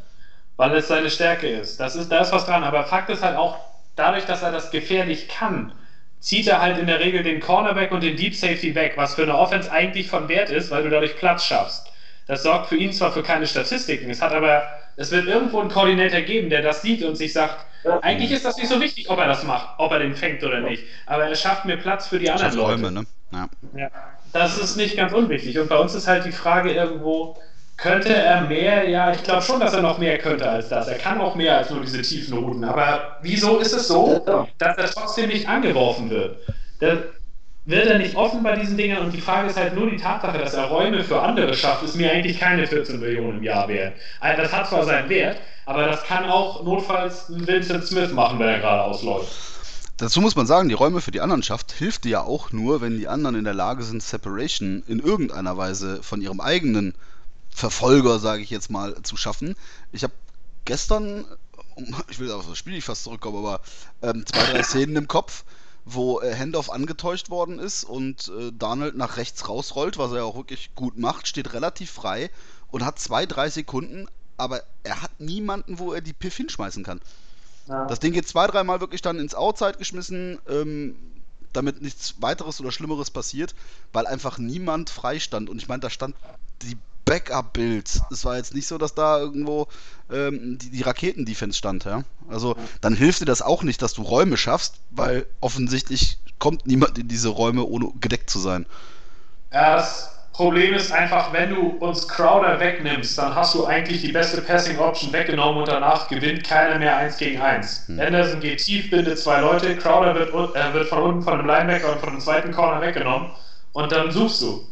weil es seine Stärke ist. Das ist da ist was dran. Aber Fakt ist halt auch, dadurch, dass er das gefährlich kann, zieht er halt in der Regel den Cornerback und den Deep Safety weg, was für eine Offense eigentlich von Wert ist, weil du dadurch Platz schaffst. Das sorgt für ihn zwar für keine Statistiken, es hat aber, es wird irgendwo einen Koordinator geben, der das sieht und sich sagt, eigentlich ist das nicht so wichtig, ob er das macht, ob er den fängt oder nicht. Aber er schafft mir Platz für die anderen Leute. Räume, ne? Ja. Ja, das ist nicht ganz unwichtig. Und bei uns ist halt die Frage irgendwo, könnte er mehr? Ja, ich glaube schon, dass er noch mehr könnte als das. Er kann auch mehr als nur diese tiefen Routen. Aber wieso ist es so, dass er trotzdem nicht angeworfen wird? Da wird er nicht offen bei diesen Dingern und die Frage ist halt nur die Tatsache, dass er Räume für andere schafft, ist mir eigentlich keine 14 Millionen im Jahr wert. Also das hat zwar seinen Wert, aber das kann auch notfalls Vincent Smith machen, wenn er gerade ausläuft. Dazu muss man sagen, die Räume für die anderen schafft, hilft dir ja auch nur, wenn die anderen in der Lage sind, Separation in irgendeiner Weise von ihrem eigenen Verfolger, sage ich jetzt mal, zu schaffen. Ich habe gestern, ich will auf das Spiel nicht fast zurückkommen, aber ähm, zwei, drei Szenen im Kopf, wo äh, Handoff angetäuscht worden ist und äh, Donald nach rechts rausrollt, was er ja auch wirklich gut macht, steht relativ frei und hat zwei, drei Sekunden, aber er hat niemanden, wo er die Piff hinschmeißen kann. Ja. Das Ding geht zwei, dreimal wirklich dann ins Outside geschmissen, ähm, damit nichts weiteres oder Schlimmeres passiert, weil einfach niemand frei stand. Und ich meine, da stand die Backup-Build. Es war jetzt nicht so, dass da irgendwo ähm, die, die Raketen-Defense stand, ja. Also dann hilft dir das auch nicht, dass du Räume schaffst, weil offensichtlich kommt niemand in diese Räume, ohne gedeckt zu sein. Ja, das Problem ist einfach, wenn du uns Crowder wegnimmst, dann hast du eigentlich die beste Passing Option weggenommen und danach gewinnt keiner mehr 1 gegen 1. Hm. Anderson geht tief, bindet zwei Leute, Crowder wird, äh, wird von unten von einem Linebacker und von einem zweiten Corner weggenommen und dann suchst du.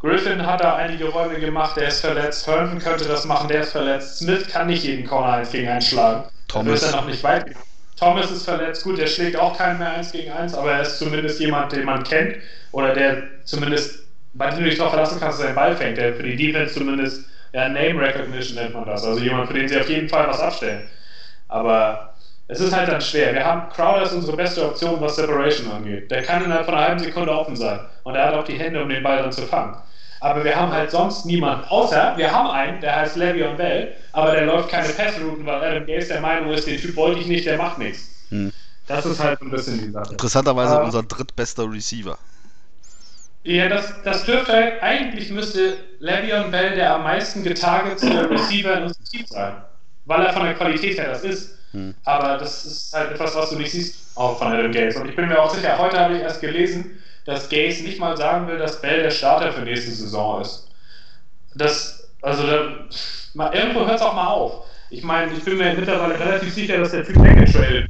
Griffin hat da einige Räume gemacht, der ist verletzt. Herndon könnte das machen, der ist verletzt. Smith kann nicht jeden Corner 1 gegen 1 schlagen. Thomas. Ist er noch nicht weit. gekommen. Thomas ist verletzt, gut, der schlägt auch keinen mehr 1 gegen 1, aber er ist zumindest jemand, den man kennt oder der zumindest, bei dem du dich darauf verlassen kannst, dass er den Ball fängt, der für die Defense zumindest, ja, Name Recognition nennt man das, also jemand, für den sie auf jeden Fall was abstellen. Aber es ist halt dann schwer. Wir haben, Crowder ist unsere beste Option, was Separation angeht. Der kann innerhalb von einer halben Sekunde offen sein und er hat auch die Hände, um den Ball dann zu fangen. Aber wir haben halt sonst niemanden, außer wir haben einen, der heißt Le'Veon Bell, aber der läuft keine Passrouten, weil Adam Gase der Meinung ist, den Typ wollte ich nicht, der macht nichts. Hm. Das ist halt ein bisschen die Sache. Interessanterweise Ah. unser drittbester Receiver. Ja, das, das dürfte eigentlich müsste Le'Veon Bell der am meisten getargetete Receiver in unserem Team sein. Weil er von der Qualität her das ist. Hm. Aber das ist halt etwas, was du nicht siehst, auch von Adam Gaze. Und ich bin mir auch sicher, heute habe ich erst gelesen, dass Gaze nicht mal sagen will, dass Bell der Starter für nächste Saison ist. Das, also, da, mal, irgendwo hört es auch mal auf. Ich meine, ich bin mir mittlerweile relativ sicher, dass der Typ weggetradet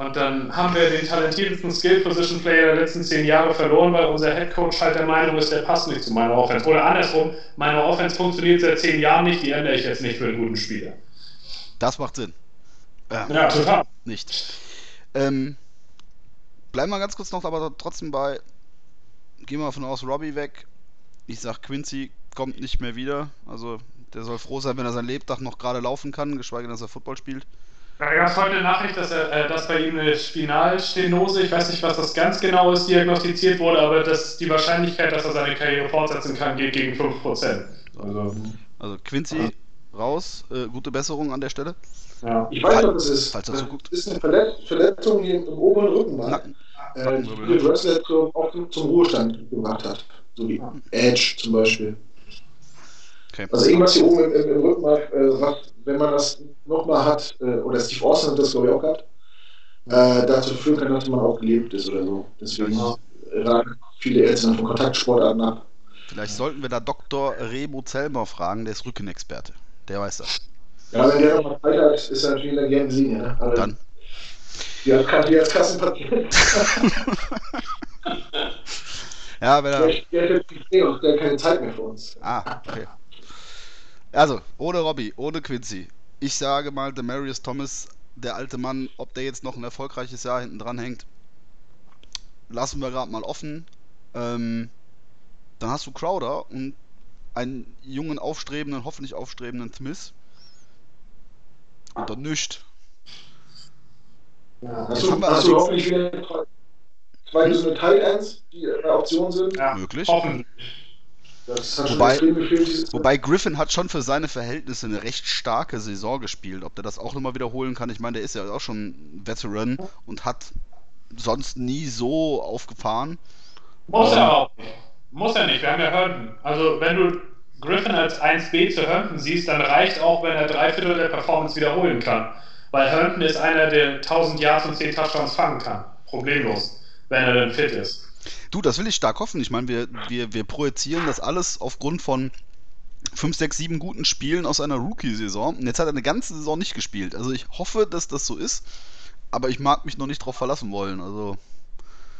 und dann haben wir den talentiertesten Skill-Position-Player der letzten zehn Jahre verloren, weil unser Headcoach halt der Meinung ist, der passt nicht zu meiner Offense. Oder andersrum, meine Offense funktioniert seit zehn Jahren nicht, die ändere ich jetzt nicht für einen guten Spieler. Das macht Sinn. Ja, Ja, total. nicht. Ähm, bleiben wir ganz kurz noch, aber trotzdem bei. Gehen wir von aus, Robbie weg. Ich sag, Quincy kommt nicht mehr wieder. Also, der soll froh sein, wenn er sein Lebtag noch gerade laufen kann, geschweige denn, dass er Football spielt. Da gab es heute eine Nachricht, dass, er, äh, dass bei ihm eine Spinalstenose, ich weiß nicht, was das ganz genau ist, diagnostiziert wurde, aber dass die Wahrscheinlichkeit, dass er seine Karriere fortsetzen kann, geht gegen 5%. Also, Also, Quincy raus. Äh, gute Besserung an der Stelle. ja. Ich weiß, was es ist. Falls das zuguckt. ist eine Verletz Verletzung, die im oberen Rückenmark Nacken. äh, die? Wrestler zum, auch zum, zum Ruhestand gebracht hat. So wie Edge zum Beispiel. Okay. Also irgendwas hier oben im, im, im äh, was, wenn man das nochmal hat, äh, oder Steve Austin hat das glaube ich auch gehabt, äh, dazu führen kann, dass man auch gelebt ist oder so. Deswegen Ja. raten viele Ärzte von Kontaktsportarten ab. Vielleicht sollten wir da Dr. Remo Zellmer fragen, der ist Rückenexperte. Der weiß das. Ja, wenn der nochmal Zeit hat, ist er natürlich dann gerne gesehen, ja. Aber Dann. Die hat kann als Kassenpatient. Ja, wenn er. Der, der, der, der hat keine Zeit mehr für uns. Ah, okay. Also, ohne Robbie, ohne Quincy. Ich sage mal, Demarius Thomas, der alte Mann, ob der jetzt noch ein erfolgreiches Jahr hinten dran hängt, lassen wir gerade mal offen. Ähm, dann hast du Crowder und einen jungen, aufstrebenden, hoffentlich aufstrebenden Smith. Und dann nichts. Ja. Hast du, haben wir hast du allerdings- hoffentlich wieder zwei- zwei gesunde Tight Ends, die eine Option sind? Ja, Möglich. Hoffentlich. Schon Wobei- Wobei Griffin hat schon für seine Verhältnisse eine recht starke Saison gespielt. Ob der das auch nochmal wiederholen kann, ich meine, der ist ja auch schon Veteran und hat sonst nie so aufgefahren. Muss Ähm. er auch nicht. Muss er nicht. Wir haben ja Herndon. Also, wenn du Griffin als 1B zu Herndon siehst, dann reicht auch, wenn er drei Viertel der Performance wiederholen kann. Weil Herndon ist einer, der 1000 Yards und 10 Touchdowns fangen kann. Problemlos. Wenn er dann fit ist. Du, das will ich stark hoffen. Ich meine, wir, wir, wir projizieren das alles aufgrund von 5, 6, 7 guten Spielen aus einer Rookie-Saison. Und jetzt hat er eine ganze Saison nicht gespielt. Also ich hoffe, dass das so ist. Aber ich mag mich noch nicht drauf verlassen wollen. Also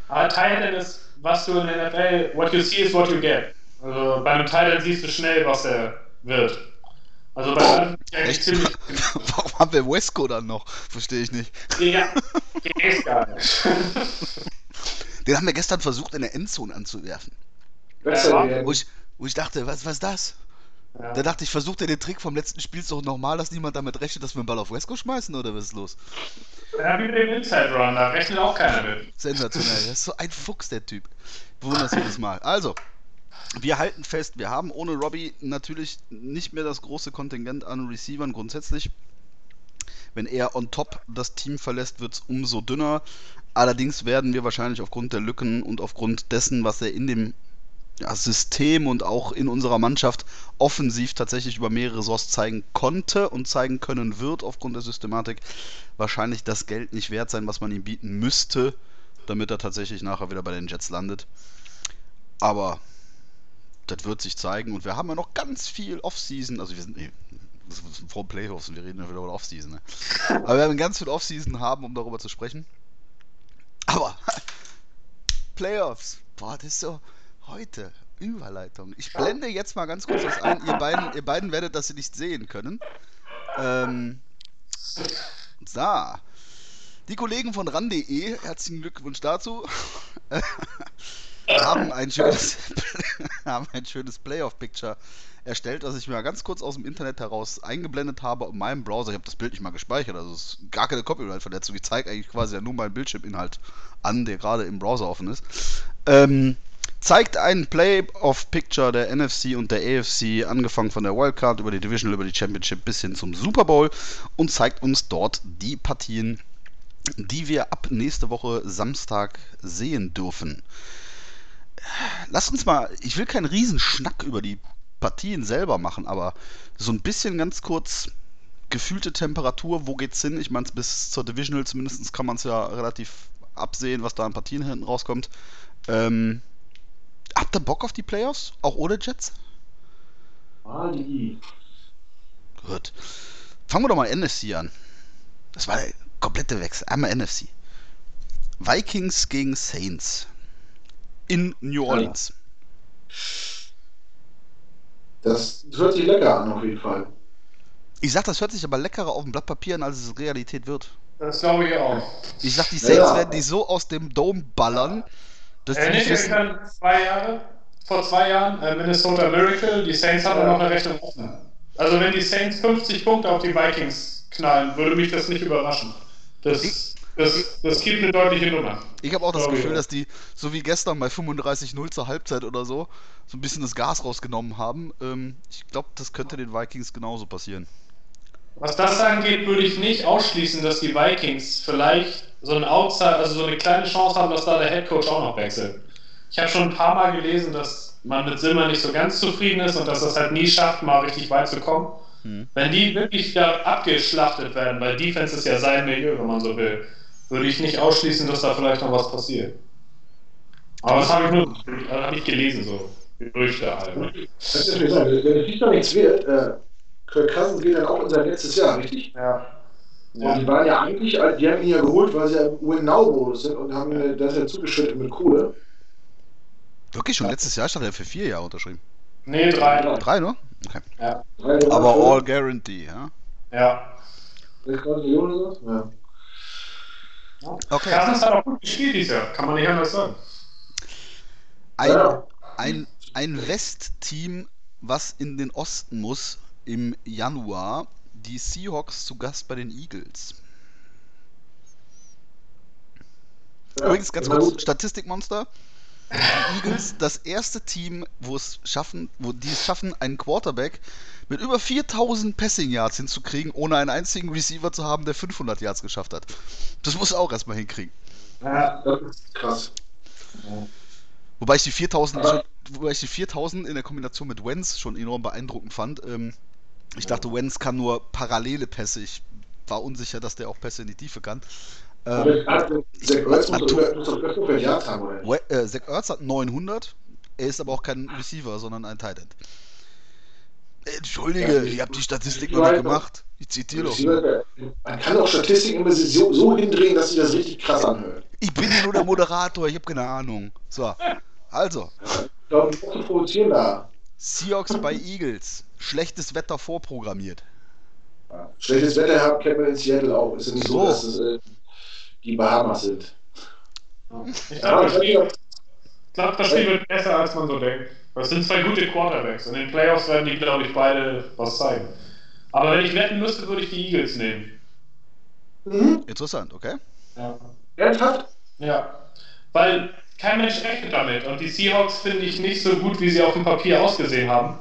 Aber Titan ist, was du in der NFL, what you see is what you get. Also bei einem Titan siehst du schnell, was er wird. Also bei er eigentlich ziemlich. Warum haben wir Wesco dann noch? Verstehe ich nicht. Ja, geht gar nicht. Den haben wir gestern versucht, in der Endzone anzuwerfen. Ja. Wo ich, wo ich dachte, was, was ist das? Ja. Da dachte ich, versucht er den Trick vom letzten Spiel doch nochmal, dass niemand damit rechnet, dass wir den Ball auf Wesco schmeißen oder was ist los? Ja, wie mit dem Inside Run, da rechnet auch keiner mit. Sensationell. Das ist so ein Fuchs, der Typ. Bewundert jedes Mal. Also, wir halten fest, wir haben ohne Robbie natürlich nicht mehr das große Kontingent an Receivern grundsätzlich. Wenn er on top das Team verlässt, wird es umso dünner. Allerdings werden wir wahrscheinlich aufgrund der Lücken und aufgrund dessen, was er in dem ja, System und auch in unserer Mannschaft offensiv tatsächlich über mehrere Saisons zeigen konnte und zeigen können wird aufgrund der Systematik, wahrscheinlich das Geld nicht wert sein, was man ihm bieten müsste, damit er tatsächlich nachher wieder bei den Jets landet. Aber das wird sich zeigen und wir haben ja noch ganz viel Offseason, also wir sind nee, vor Playoffs und wir reden ja wieder über Offseason. Ne? Aber wir werden ganz viel Offseason haben, um darüber zu sprechen. Aber Playoffs, boah, das ist so heute Überleitung. Ich blende jetzt mal ganz kurz was ein. Ihr beiden, ihr beiden werdet das nicht sehen können. Ähm, so. Die Kollegen von ran.de, herzlichen Glückwunsch dazu, haben ein schönes, haben ein schönes Playoff-Picture erstellt, das ich mir ganz kurz aus dem Internet heraus eingeblendet habe in meinem Browser. Ich habe das Bild nicht mal gespeichert, also es ist gar keine Copyright-Verletzung. Ich zeige eigentlich quasi ja nur meinen Bildschirminhalt an, der gerade im Browser offen ist. Ähm, zeigt ein Play-of-Picture der NFC und der AFC, angefangen von der Wildcard über die Division, über die Championship bis hin zum Super Bowl und zeigt uns dort die Partien, die wir ab nächste Woche Samstag sehen dürfen. Lass uns mal, ich will keinen Riesenschnack über die Partien selber machen, aber so ein bisschen ganz kurz gefühlte Temperatur, wo geht's hin? Ich meine, bis zur Divisional zumindest kann man es ja relativ absehen, was da an Partien hinten rauskommt. Ähm, habt ihr Bock auf die Playoffs? Auch ohne Jets? Ali. Gut. Fangen wir doch mal NFC an. Das war der komplette Wechsel. Einmal NFC. Vikings gegen Saints. In New Orleans. Das hört sich lecker an, auf jeden Fall. Ich sag, das hört sich aber leckerer auf dem Blatt Papier an, als es Realität wird. Das glaube ich auch. Ich sag, die Saints ja. werden die so aus dem Dome ballern, dass die Äh, nicht nicht wissen. erinnern, zwei Jahre, vor zwei Jahren, äh, Minnesota Miracle, die Saints hatten noch eine Rechnung offen. Also wenn die Saints 50 Punkte auf die Vikings knallen, würde mich das nicht überraschen. Das, das, das gibt eine deutliche Nummer. Ich habe auch das Glaube Gefühl, dass die, so wie gestern bei 35-0 zur Halbzeit oder so, so ein bisschen das Gas rausgenommen haben. Ähm, ich glaube, das könnte den Vikings genauso passieren. Was das angeht, würde ich nicht ausschließen, dass die Vikings vielleicht so ein Outside, also so eine kleine Chance haben, dass da der Headcoach auch noch wechselt. Ich habe schon ein paar Mal gelesen, dass man mit Zimmer nicht so ganz zufrieden ist und dass das halt nie schafft, mal richtig weit zu kommen. Hm. Wenn die wirklich da abgeschlachtet werden, weil Defense ist ja sein Milieu, wenn man so will, würde ich nicht ausschließen, dass da vielleicht noch was passiert. Aber das habe ich nur hab ich gelesen, so Gerüchte halt. Das ist ja sagen, wenn es diesmal nichts wird, äh, Kirk Cousins geht dann auch in sein letztes Jahr, richtig? Ja. Und die waren ja eigentlich, die haben ihn ja geholt, weil sie ja im Win-Now-Modus sind und haben ihn das ja zugeschüttet mit Kohle. Wirklich schon letztes Jahr stand er für vier Jahre unterschrieben. Nee, drei. Drei, ne? Okay. Ja. Aber all guarantee, ja? Ja. 600 Millionen oder so? Ja. Okay. Cousins hat auch gut gespielt dieses Jahr, kann man nicht anders sagen. Ein, Ja. ein, ein West-Team, was in den Osten muss im Januar. Die Seahawks zu Gast bei den Eagles. Ja. Übrigens, ganz kurz, gut. Statistikmonster. Die Eagles, das erste Team, wo es schaffen, wo die es schaffen, einen Quarterback mit über 4000 Passing Yards hinzukriegen, ohne einen einzigen Receiver zu haben, der 500 Yards geschafft hat. Das muss er auch erstmal hinkriegen. Ja. Das ist krass. Wobei ich die 4000, Aber- schon, wobei ich die 4000 in der Kombination mit Wenz schon enorm beeindruckend fand. Ähm, ich dachte, Wenz kann nur parallele Pässe. Ich war unsicher, dass der auch Pässe in die Tiefe kann. Ähm, hat Zach Ertz muss man doch über- muss doch über 500 Yards haben, oder? We- äh, Zach Ertz hat 900. Er ist aber auch kein Receiver, sondern ein Tight End. Entschuldige, Ja, ihr habt die Statistik ich noch nicht gemacht. Ich zitiere doch. Man kann auch Statistiken immer so, so hindrehen, dass sich das richtig krass anhört. Ich bin hier nur der Moderator, ich habe keine Ahnung. So, also, Ich glaube, ich muss zu provozieren da. Seahawks bei Eagles. Schlechtes Wetter vorprogrammiert. Ja. Schlechtes Wetter haben kennt man in Seattle auch. Ist ja nicht so, So. dass es äh, die Bahamas sind. Ich Ja, glaube, ich ich das Spiel wird besser, als man so denkt. Das sind zwei gute Quarterbacks. In den Playoffs werden die, glaube ich, beide was zeigen. Aber wenn ich wetten müsste, würde ich die Eagles nehmen. Mhm. Interessant, okay? Ja. Ernsthaft? Ja. Weil kein Mensch rechnet damit. Und die Seahawks finde ich nicht so gut, wie sie auf dem Papier ausgesehen haben.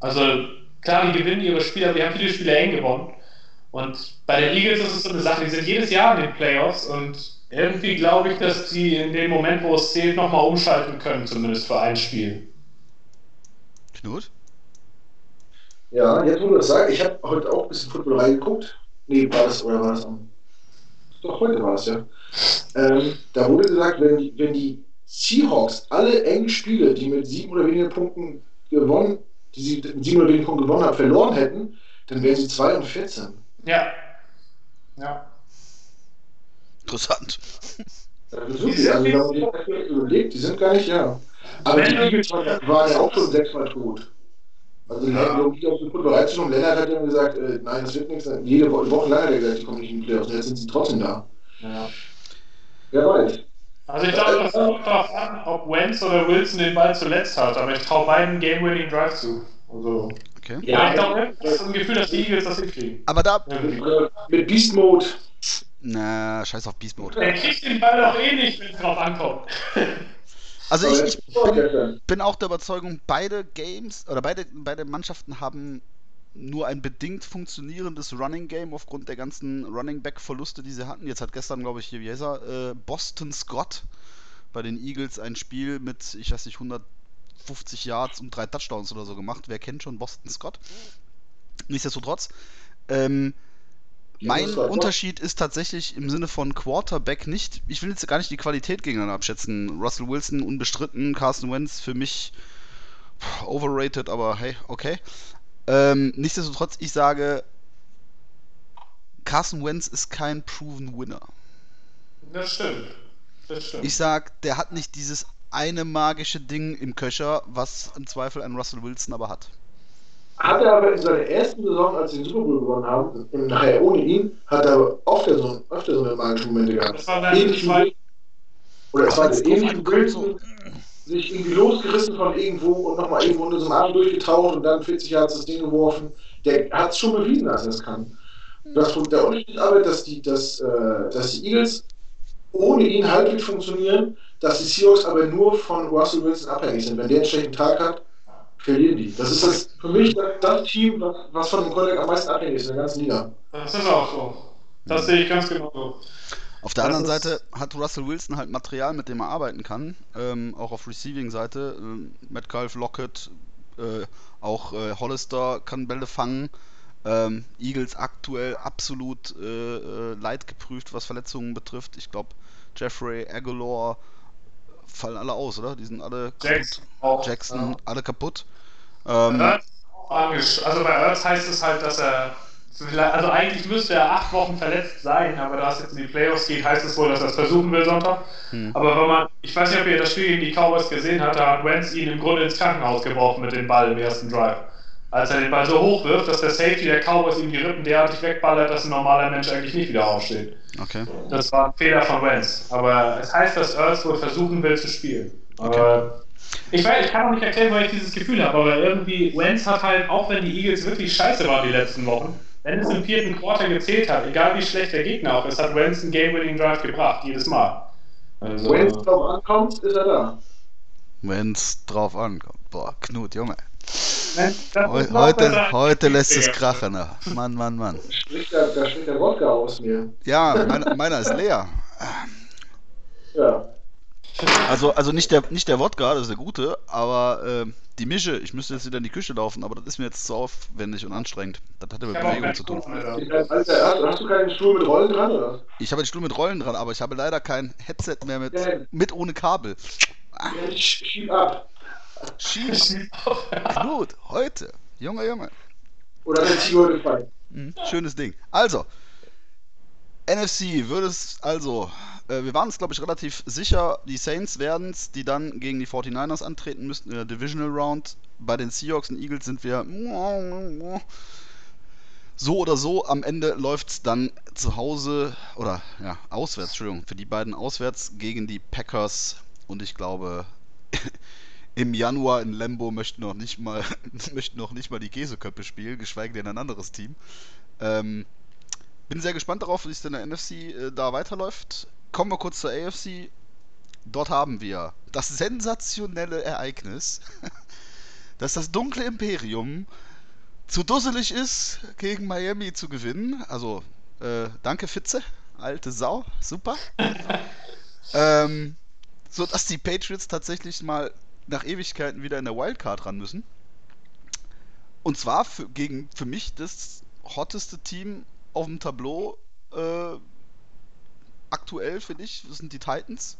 Also, klar, die gewinnen ihre Spiele, aber die haben viele Spiele eng gewonnen. Und bei den Eagles ist es so eine Sache, die sind jedes Jahr in den Playoffs und irgendwie glaube ich, dass die in dem Moment, wo es zählt, nochmal umschalten können, zumindest für ein Spiel. Knut? Ja, jetzt wo du das sagst, ich habe heute auch ein bisschen Football reingeguckt. Nee, war das, oder war das am. Doch, heute war es ja. Ähm, da wurde gesagt, wenn die, wenn die Seahawks alle engen Spiele, die mit sieben oder weniger Punkten gewonnen, die sie mit sieben oder weniger Punkten gewonnen haben, verloren hätten, dann wären sie 2 und 14. Ja. Ja. Interessant. Also man sich das überlegt, die sind gar nicht, ja. Aber die Eagles waren waren ja auch schon sechsmal tot. Also Ja. um wieder auf den Football reinzukommen, Lennart hat ja gesagt, äh, nein, das wird nichts. Jede Woche, Woche lang hat er gesagt, die kommen nicht in die Playoffs. Und jetzt sind sie trotzdem da. ja. Wer weiß. Also ich glaube, das kommt darauf an, ob Wentz oder Wilson den Ball zuletzt hat, aber ich traue beiden Game-Winning Drive zu. Also, Okay. ja, ich glaube, das ist ein Gefühl, dass die Eagles das hinkriegen. Aber da. Irgendwie. Äh, Mit Beast Mode. Na, scheiß auf Beast Mode. Er kriegt den Ball doch eh nicht, wenn es drauf ankommt. Also ich, ich bin, bin auch der Überzeugung, beide Games oder beide, beide Mannschaften haben nur ein bedingt funktionierendes Running Game aufgrund der ganzen Running Back Verluste, die sie hatten. Jetzt hat gestern, glaube ich, hier, wie heißt er, äh, Boston Scott bei den Eagles ein Spiel mit, ich weiß nicht, 150 Yards und drei Touchdowns oder so gemacht. Wer kennt schon Boston Scott? Nichtsdestotrotz, ähm, mein Unterschied ist tatsächlich im Sinne von Quarterback nicht, ich will jetzt gar nicht die Qualität gegeneinander abschätzen. Russell Wilson unbestritten, Carson Wentz für mich overrated, aber hey, okay. Ähm, nichtsdestotrotz, ich sage, Carson Wentz ist kein proven Winner. Das stimmt. Das stimmt. Ich sag, der hat nicht dieses eine magische Ding im Köcher, was im Zweifel ein Russell Wilson aber hat. Hat er aber in seiner ersten Saison, als sie den Super Bowl gewonnen haben, nachher ohne ihn, hat er aber öfter so, öfter so eine magische Momente gehabt. das war dann Ähnlich wie, oder es war ähnlich Wilson, sich irgendwie losgerissen von irgendwo und nochmal irgendwo unter so einem Arm durchgetaucht und dann 40 Jahre das Ding geworfen. Der hat es schon bewiesen, dass er es kann. Das, der Unterschied aber, dass die, dass, äh, dass die Eagles ohne ihn halbwegs funktionieren, dass die Seahawks aber nur von Russell Wilson abhängig sind. Wenn der einen schlechten Tag hat, verlieren die. Das ist das, für mich das, das Team, was, von dem Quarterback am meisten abhängig ist in der ganzen Liga. Das ist auch so. Das sehe ich ganz genau so. Auf der Das anderen Seite hat Russell Wilson halt Material, mit dem er arbeiten kann. Ähm, auch auf Receiving-Seite. Ähm, Metcalf, Lockett, äh, auch äh, Hollister kann Bälle fangen. Ähm, Eagles aktuell absolut äh, äh, leidgeprüft, was Verletzungen betrifft. Ich glaube, Jeffrey, Aguilar fallen alle aus, oder? Die sind alle Jackson, auch, Jackson ja. alle kaputt. Ähm, Also bei Ertz heißt es halt, dass er. Also eigentlich müsste er acht Wochen verletzt sein, aber da es jetzt in die Playoffs geht, heißt es wohl, dass er es versuchen will Sonntag. Hm. Aber wenn man, ich weiß nicht, ob ihr das Spiel gegen die Cowboys gesehen habt, da hat Wentz ihn im Grunde ins Krankenhaus geworfen mit dem Ball im ersten Drive. Als er den Ball so hoch wirft, dass der Safety der Cowboys ihm die Rippen derartig wegballert, dass ein normaler Mensch eigentlich nicht wieder aufsteht. okay. Das war ein Fehler von Wentz. Aber es heißt, dass Earls wohl versuchen will zu spielen. Aber ich, weiß, ich kann auch nicht erklären, woher ich dieses Gefühl habe, aber irgendwie Wentz hat halt, auch wenn die Eagles wirklich scheiße waren die letzten Wochen, wenn es im vierten Quarter gezählt hat, egal wie schlecht der Gegner auch ist, hat Wentz einen Game-Winning-Drive gebracht, jedes Mal. Also, Wenn es drauf ankommt, ist er da. Wenn's drauf ankommt. Boah, Knut, Junge. Heute heute die lässt es krachen. Mann, Mann, Mann. Da spricht der, da spricht der Wodka aus mir. Ja, mein, meiner ist leer. Ja. Also, also nicht der, nicht der Wodka, das ist der gute, aber ähm, die Mische, ich müsste jetzt wieder in die Küche laufen, aber das ist mir jetzt zu aufwendig und anstrengend. Das hat ja Ich mit Bewegung zu tun. Alter, hast, du keinen Stuhl mit Rollen dran, oder? Ich habe den Stuhl mit Rollen dran, aber ich habe leider kein Headset mehr mit, Ja. mit ohne Kabel. Ja, sch- Schieb ab. Schieb, Knut, heute. Junge, Junge. Oder der frei. Mhm, schönes Ding. Also, NFC würde es also, äh, wir waren uns glaube ich relativ sicher, die Saints werden es, die dann gegen die 49ers antreten müssten in der Divisional Round. Bei den Seahawks und Eagles sind wir so oder so. Am Ende läuft es dann zu Hause oder ja, auswärts, Entschuldigung, für die beiden auswärts gegen die Packers und ich glaube. Im Januar in Lambo möchten noch nicht mal möchten noch nicht mal die Käseköpfe spielen, geschweige denn ein anderes Team. Ähm, bin sehr gespannt darauf, wie es denn in der NFC äh, da weiterläuft. Kommen wir kurz zur AFC. Dort haben wir das sensationelle Ereignis, dass das dunkle Imperium zu dusselig ist, gegen Miami zu gewinnen. Also, äh, danke Fitze, alte Sau, super. ähm, so dass die Patriots tatsächlich mal nach Ewigkeiten wieder in der Wildcard ran müssen. Und zwar für, gegen für mich das hotteste Team auf dem Tableau äh, aktuell, finde ich, das sind die Titans.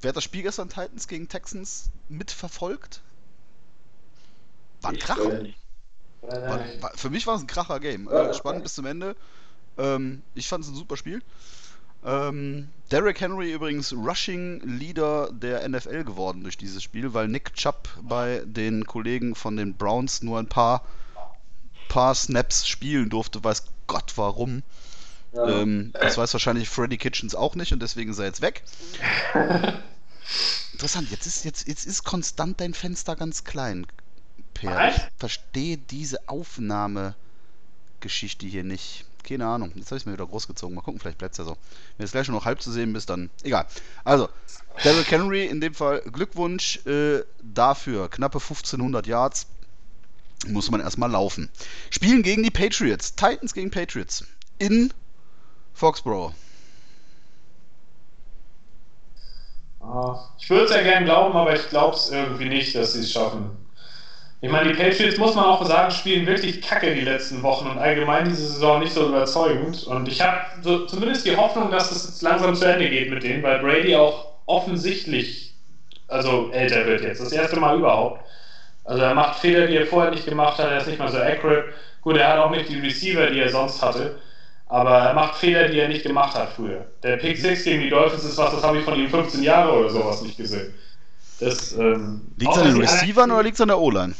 Wer hat das Spiel gestern Titans gegen Texans mitverfolgt? War ein Ich Kracher. War, war, für mich war es ein kracher Game. Ja, Äh, spannend bis zum Ende. Ähm, ich fand es ein super Spiel. Ähm, Derrick Henry übrigens Rushing Leader der NFL geworden durch dieses Spiel, weil Nick Chubb bei den Kollegen von den Browns nur ein paar, paar Snaps spielen durfte, weiß Gott warum. Ja. Ähm, das weiß wahrscheinlich Freddy Kitchens auch nicht und deswegen ist er jetzt weg. Interessant, jetzt ist, jetzt, jetzt ist konstant dein Fenster ganz klein, Per. Ich verstehe diese Aufnahmegeschichte hier nicht. Keine Ahnung. Jetzt habe ich es mir wieder großgezogen. Mal gucken, vielleicht bleibt es ja so. Wenn es gleich nur noch halb zu sehen bist, dann egal. Also, Derrick Henry, in dem Fall Glückwunsch äh, dafür. Knappe 1500 Yards. Muss man erstmal laufen. Spielen gegen die Patriots. Titans gegen Patriots. In Foxborough. Ah, Ich würde es ja gern glauben, aber ich glaube es irgendwie nicht, dass sie es schaffen. Ich meine, die Patriots, muss man auch sagen, spielen wirklich kacke die letzten Wochen und allgemein diese Saison nicht so überzeugend. Und ich habe so, zumindest die Hoffnung, dass es jetzt langsam zu Ende geht mit denen, weil Brady auch offensichtlich also älter wird jetzt. Das erste Mal überhaupt. Also er macht Fehler, die er vorher nicht gemacht hat, er ist nicht mal so accurate. Gut, er hat auch nicht die Receiver, die er sonst hatte. Aber er macht Fehler, die er nicht gemacht hat früher. Der Pick 6 gegen die Dolphins ist was, das habe ich von ihm 15 Jahre oder sowas nicht gesehen. Das, ähm, Liegt es an den Receivern oder liegt es an der O-Line?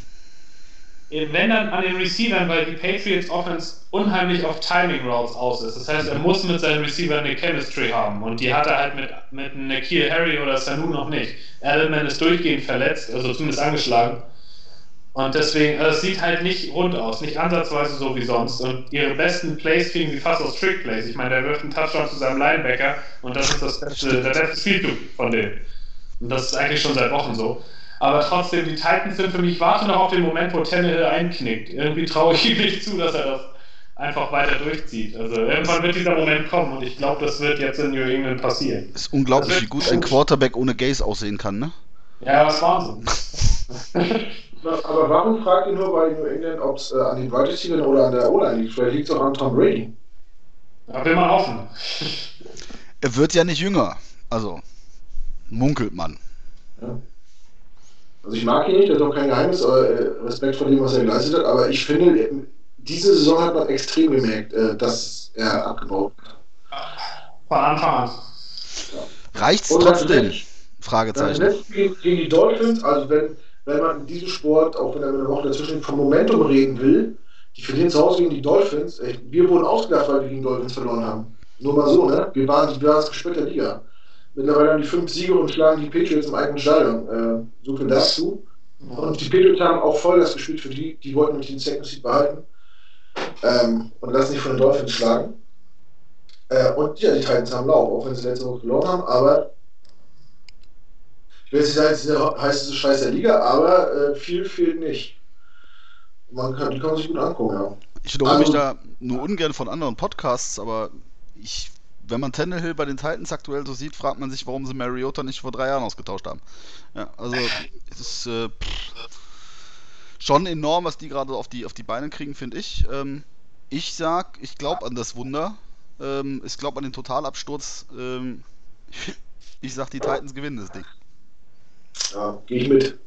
Wenn dann an den Receivern, weil die Patriots Offense unheimlich auf Timing Routes aus ist. Das heißt, er muss mit seinen Receivern eine Chemistry haben und die hat er halt mit, mit Nakir Harry oder Sanu noch nicht. Edelman ist durchgehend verletzt, also zumindest angeschlagen. Und deswegen, also es sieht halt nicht rund aus, nicht ansatzweise so wie sonst. Und ihre besten Plays kriegen sie fast aus Trick Plays. Ich meine, der wirft einen Touchdown zu seinem Linebacker und das ist das beste, der beste Spielzug von denen. Und das ist eigentlich schon seit Wochen so. Aber trotzdem, die Titans sind für mich, ich warte noch auf den Moment, wo Tannehill einknickt. Irgendwie traue ich ihm nicht zu, dass er das einfach weiter durchzieht. Also irgendwann wird dieser Moment kommen und ich glaube, das wird jetzt in New England passieren. Ist unglaublich, Das wie gut ein. Quarterback ohne Gaze aussehen kann, ne? Ja, das ist Wahnsinn. aber warum fragt ihr nur bei New England, ob es äh, an den Wide oder an der O-Line liegt? Vielleicht liegt es auch an Tom Brady. Da will man hoffen. Er wird ja nicht jünger. Also, munkelt man. Ja. Also ich mag ihn nicht, das ist auch kein Geheimnis, aber äh, Respekt vor dem, was er geleistet hat. Aber ich finde, diese Saison hat man extrem gemerkt, äh, dass er abgebaut hat. Von Anfang an. Ja. Reicht's Und trotzdem? das Fragezeichen. letzte gegen, gegen die Dolphins, also wenn, wenn man in diesem Sport, auch wenn er eine Woche dazwischen vom Momentum reden will, die verlieren zu Hause gegen die Dolphins. Wir wurden ausgedacht, weil wir gegen Dolphins verloren haben. Nur mal so, ne? Wir waren, wir waren das der Liga. Mittlerweile haben die fünf Siege und schlagen die Patriots im eigenen Stadion. Äh, so viel dazu. Und die Patriots haben auch voll das gespielt für die, die wollten nämlich den Second Seed behalten. Ähm, und lassen sich von den Dolphins schlagen. Äh, und ja, die Titans haben Lauf, auch wenn sie letzte Woche verloren haben, aber ich will jetzt nicht sagen, es ist der heißeste Scheiß der Liga, aber äh, viel fehlt nicht. Man kann, die kann man sich gut angucken, ja. Ich wiederhole mich Also- da nur ungern von anderen Podcasts, aber ich, wenn man Tannehill bei den Titans aktuell so sieht, fragt man sich, warum sie Mariota nicht vor drei Jahren ausgetauscht haben. Ja, also es ist äh, pff, schon enorm, was die gerade auf die, auf die Beine kriegen, finde ich. Ähm, ich sag, ich glaube an das Wunder. Ähm, ich glaube an den Totalabsturz. Ähm, ich sag, die Titans gewinnen das Ding. Ja, gehe ich mit.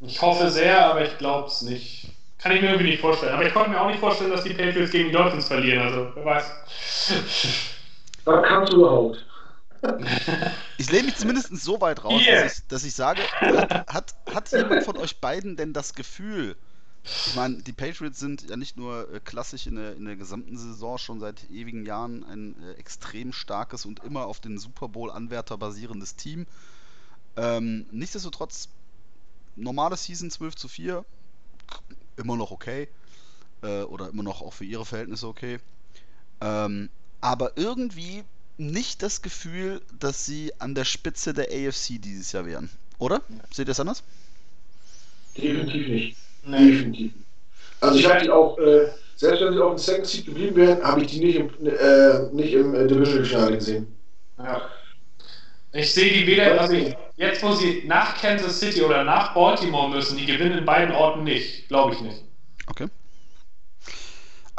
Ich hoffe sehr, aber ich glaube es nicht. Kann ich mir irgendwie nicht vorstellen. Aber ich konnte mir auch nicht vorstellen, dass die Patriots gegen die Dolphins verlieren. Also, wer weiß. Was kannst du überhaupt? Ich lehne mich zumindest so weit raus, Hier. dass, ich, dass ich sage, hat, hat, hat jemand von euch beiden denn das Gefühl, ich meine, die Patriots sind ja nicht nur äh, klassisch in der, in der gesamten Saison schon seit ewigen Jahren ein äh, extrem starkes und immer auf den Super Bowl-Anwärter basierendes Team. Ähm, nichtsdestotrotz, normale Season 12 zu 4, immer noch okay. Äh, oder immer noch auch für ihre Verhältnisse okay. Ähm, aber irgendwie nicht das Gefühl, dass sie an der Spitze der AFC dieses Jahr wären. Oder? Seht ihr es anders? Definitiv nicht. Nee. Definitiv. Also ich habe die auch, äh, selbst wenn sie auf dem Second Seed geblieben wären, habe ich die nicht im, äh, nicht im äh, Divisional Finale gesehen. Ja. Ich sehe die weder, also ich, jetzt wo sie nach Kansas City oder nach Baltimore müssen, die gewinnen in beiden Orten nicht. Glaube ich nicht. Okay.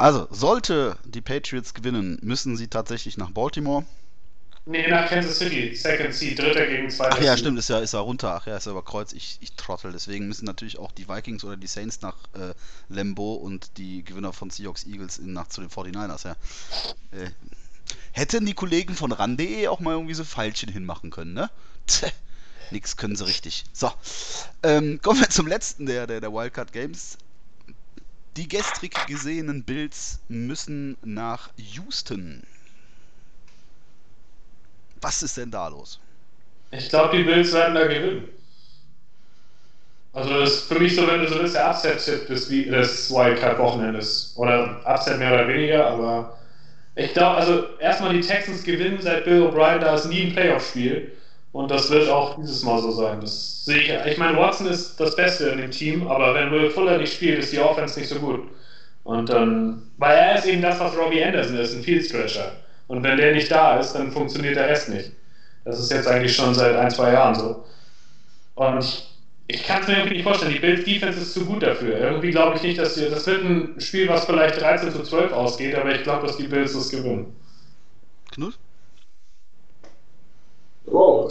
Also, sollte die Patriots gewinnen, müssen sie tatsächlich nach Baltimore. Nee, nach Kansas City. Second Seed, dritter gegen zweiter Ach ja, stimmt, ist ja, ist ja runter. Ach ja, ist ja über Kreuz. Ich, ich trottel. Deswegen müssen natürlich auch die Vikings oder die Saints nach äh, Lambeau und die Gewinner von Seahawks Eagles in, nach zu den 49ers, ja. Äh, hätten die Kollegen von ran.de auch mal irgendwie so Pfeilchen hinmachen können, ne? Tch, nix können sie richtig. So, ähm, kommen wir zum letzten der, der, der Wildcard Games. Die gestrig gesehenen Bills müssen nach Houston. Was ist denn da los? Ich glaube, die Bills werden da gewinnen. Also das ist für mich so, wenn du so willst, der Upset-Tipp des, des Wildcard-Wochenendes. Oder Upset mehr oder weniger, aber ich glaube, also erstmal die Texans gewinnen seit Bill O'Brien, da ist nie ein Playoff-Spiel. Und das wird auch dieses Mal so sein. Das sehe ich. Ich meine, Watson ist das Beste in dem Team, aber wenn Will Fuller nicht spielt, ist die Offense nicht so gut. Und dann, weil er ist eben das, was Robbie Anderson ist, ein Field Stretcher. Und wenn der nicht da ist, dann funktioniert der Rest nicht. Das ist jetzt eigentlich schon seit ein, zwei Jahren so. Und ich, kann es mir irgendwie nicht vorstellen. Die Bills Defense ist zu gut dafür. Irgendwie glaube ich nicht, dass die, das wird ein Spiel, was vielleicht 13 zu 12 ausgeht, aber ich glaube, dass die Bills das gewinnen. Knut?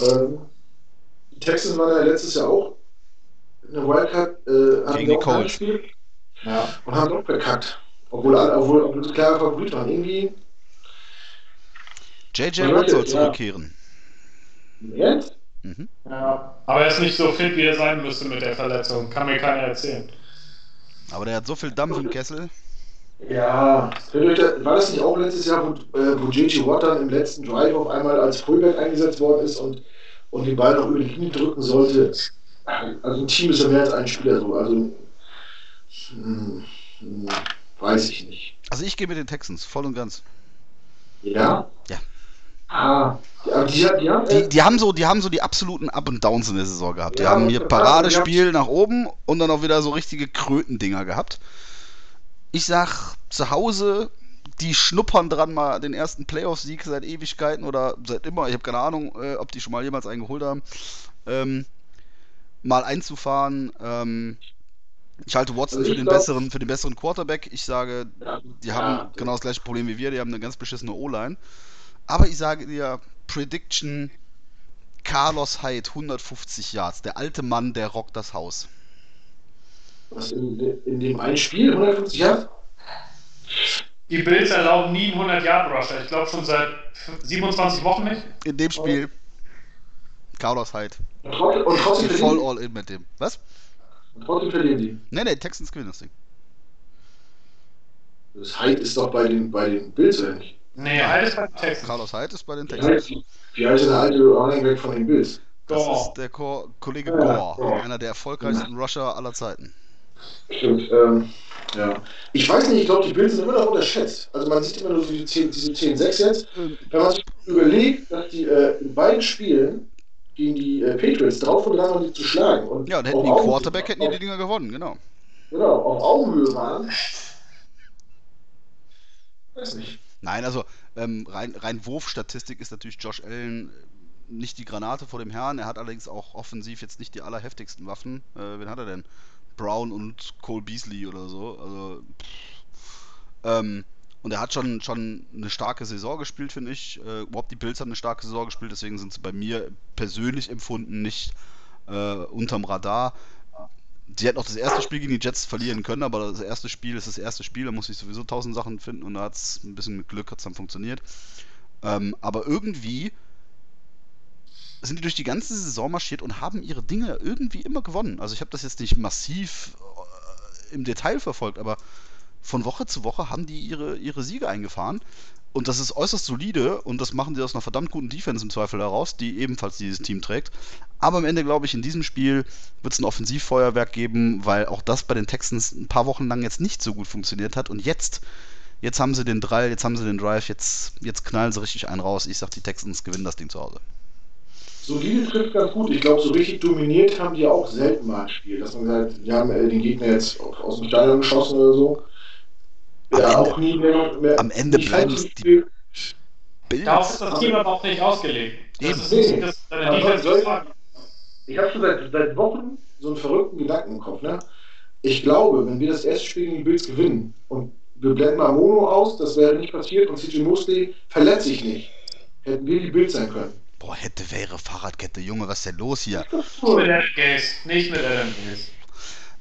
Ähm, die Texans waren ja letztes Jahr auch in der Wildcard, äh, haben Gegen die Colts. gespielt Ja. und haben auch verkackt. Obwohl, alle- obwohl, obwohl es klare Favorit waren. Irgendwie, JJ Ja, Watt soll ja. zurückkehren. Ernst? Mhm. ja. Aber er ist nicht so fit, wie er sein müsste mit der Verletzung. Kann mir keiner erzählen. Aber der hat so viel Dampf im Kessel. Ja, war das nicht auch letztes Jahr, wo, äh, wo J.J. Watt dann im letzten Drive auf einmal als Fullback eingesetzt worden ist und, und den Ball noch über die Linie drücken sollte? Also ein Team ist ja mehr als ein Spieler so. Also, hm, hm, weiß ich nicht. Also ich gehe mit den Texans, voll und ganz. Ja? Ja. Ah, die, aber die, die haben. Die, die, haben so, die haben so die absoluten Up and Downs in der Saison gehabt. Die Ja, haben hier Paradespiel nach oben und dann auch wieder so richtige Krötendinger gehabt. Ich sag, zu Hause, die schnuppern dran mal den ersten Playoff-Sieg seit Ewigkeiten oder seit immer. Ich habe keine Ahnung, äh, ob die schon mal jemals einen geholt haben. Ähm, mal einzufahren. Ähm, Ich halte Watson Also für ich den, glaub- besseren, für den besseren Quarterback. Ich sage, Ja, die ja, haben genau das gleiche Problem wie wir. Die haben eine ganz beschissene O-Line. Aber ich sage dir, Prediction: Carlos Hyde, 150 Yards. Der alte Mann, der rockt das Haus. Was in, in dem einen Spiel 150 Jahre? Die Bills erlauben nie einen 100-Yard-Rusher. Ich glaube schon seit 27 Wochen nicht. In dem Spiel, Carlos Hyde. Und trotzdem, und trotzdem Geht voll all in mit dem. Was? die. Und trotzdem verlieren die. Nee, nee, Texans gewinnen das Ding. Das Hyde ist doch bei den, bei den Bills, oder nicht? Nee, alles bei den Texans. Carlos Hyde ist bei den Texans. wie heißt der alte Running Back von den Bills? Das Gore. ist der Ko Kollege Ja, Gore, einer der erfolgreichsten Rusher aller Zeiten. Stimmt, ähm, ja. Ich weiß nicht, ich glaube, die Bills sind immer noch unterschätzt. Also man sieht immer nur diese 10 diese 10-6 jetzt. Ähm, Wenn man sich überlegt, dass die äh, in beiden Spielen gegen die äh, Patriots drauf und dran waren, die zu schlagen. Und Ja, und hätten die Augenhöhe- Quarterback, hätten die die Dinger gewonnen, genau. Genau, auf Augenhöhe waren. Weiß nicht. Nein, also ähm, rein, rein Wurfstatistik ist natürlich Josh Allen äh, nicht die Granate vor dem Herrn. Er hat allerdings auch offensiv jetzt nicht die allerheftigsten Waffen. Äh, wen hat er denn? Brown und Cole Beasley oder so. Also, ähm, und er hat schon, schon eine starke Saison gespielt, finde ich. Äh, überhaupt die Bills haben eine starke Saison gespielt, deswegen sind sie bei mir persönlich empfunden nicht äh, unterm Radar. Sie hätten auch das erste Spiel gegen die Jets verlieren können, aber das erste Spiel ist das erste Spiel, da muss ich sowieso tausend Sachen finden und da hat es ein bisschen mit Glück hat's dann funktioniert. Ähm, aber irgendwie sind die durch die ganze Saison marschiert und haben ihre Dinge irgendwie immer gewonnen. Also ich habe das jetzt nicht massiv äh, im Detail verfolgt, aber von Woche zu Woche haben die ihre, ihre Siege eingefahren. Und das ist äußerst solide und das machen die aus einer verdammt guten Defense im Zweifel heraus, die ebenfalls dieses Team trägt. Aber am Ende, glaube ich, in diesem Spiel wird es ein Offensivfeuerwerk geben, weil auch das bei den Texans ein paar Wochen lang jetzt nicht so gut funktioniert hat. Und jetzt, jetzt haben sie den Drall, jetzt haben sie den Drive, jetzt, jetzt knallen sie richtig einen raus. Ich sag, die Texans gewinnen das Ding zu Hause. Solide trifft ganz gut. Ich glaube, so richtig dominiert haben die auch selten mal ein Spiel. Dass man sagt, die haben äh, den Gegner jetzt aus dem Stadion geschossen oder so. Am ja, Ende- auch nie mehr. mehr am Ende bleiben es die viel. Darauf ist das Team aber auch nicht ausgelegt. Das Eben. ist Nee. das, Defense soll-. Ich habe schon seit, seit Wochen so einen verrückten Gedanken im Kopf. Ne? Ich glaube, wenn wir das erste Spiel gegen die Bills gewinnen und wir blenden mal Mono aus, das wäre nicht passiert und CJ Mosley verletzt sich nicht, hätten wir die Bills sein können. Boah, hätte, wäre, Fahrradkette. Junge, was ist denn los hier? Nicht mit Adam Gaze. Nicht mit Adam Gaze.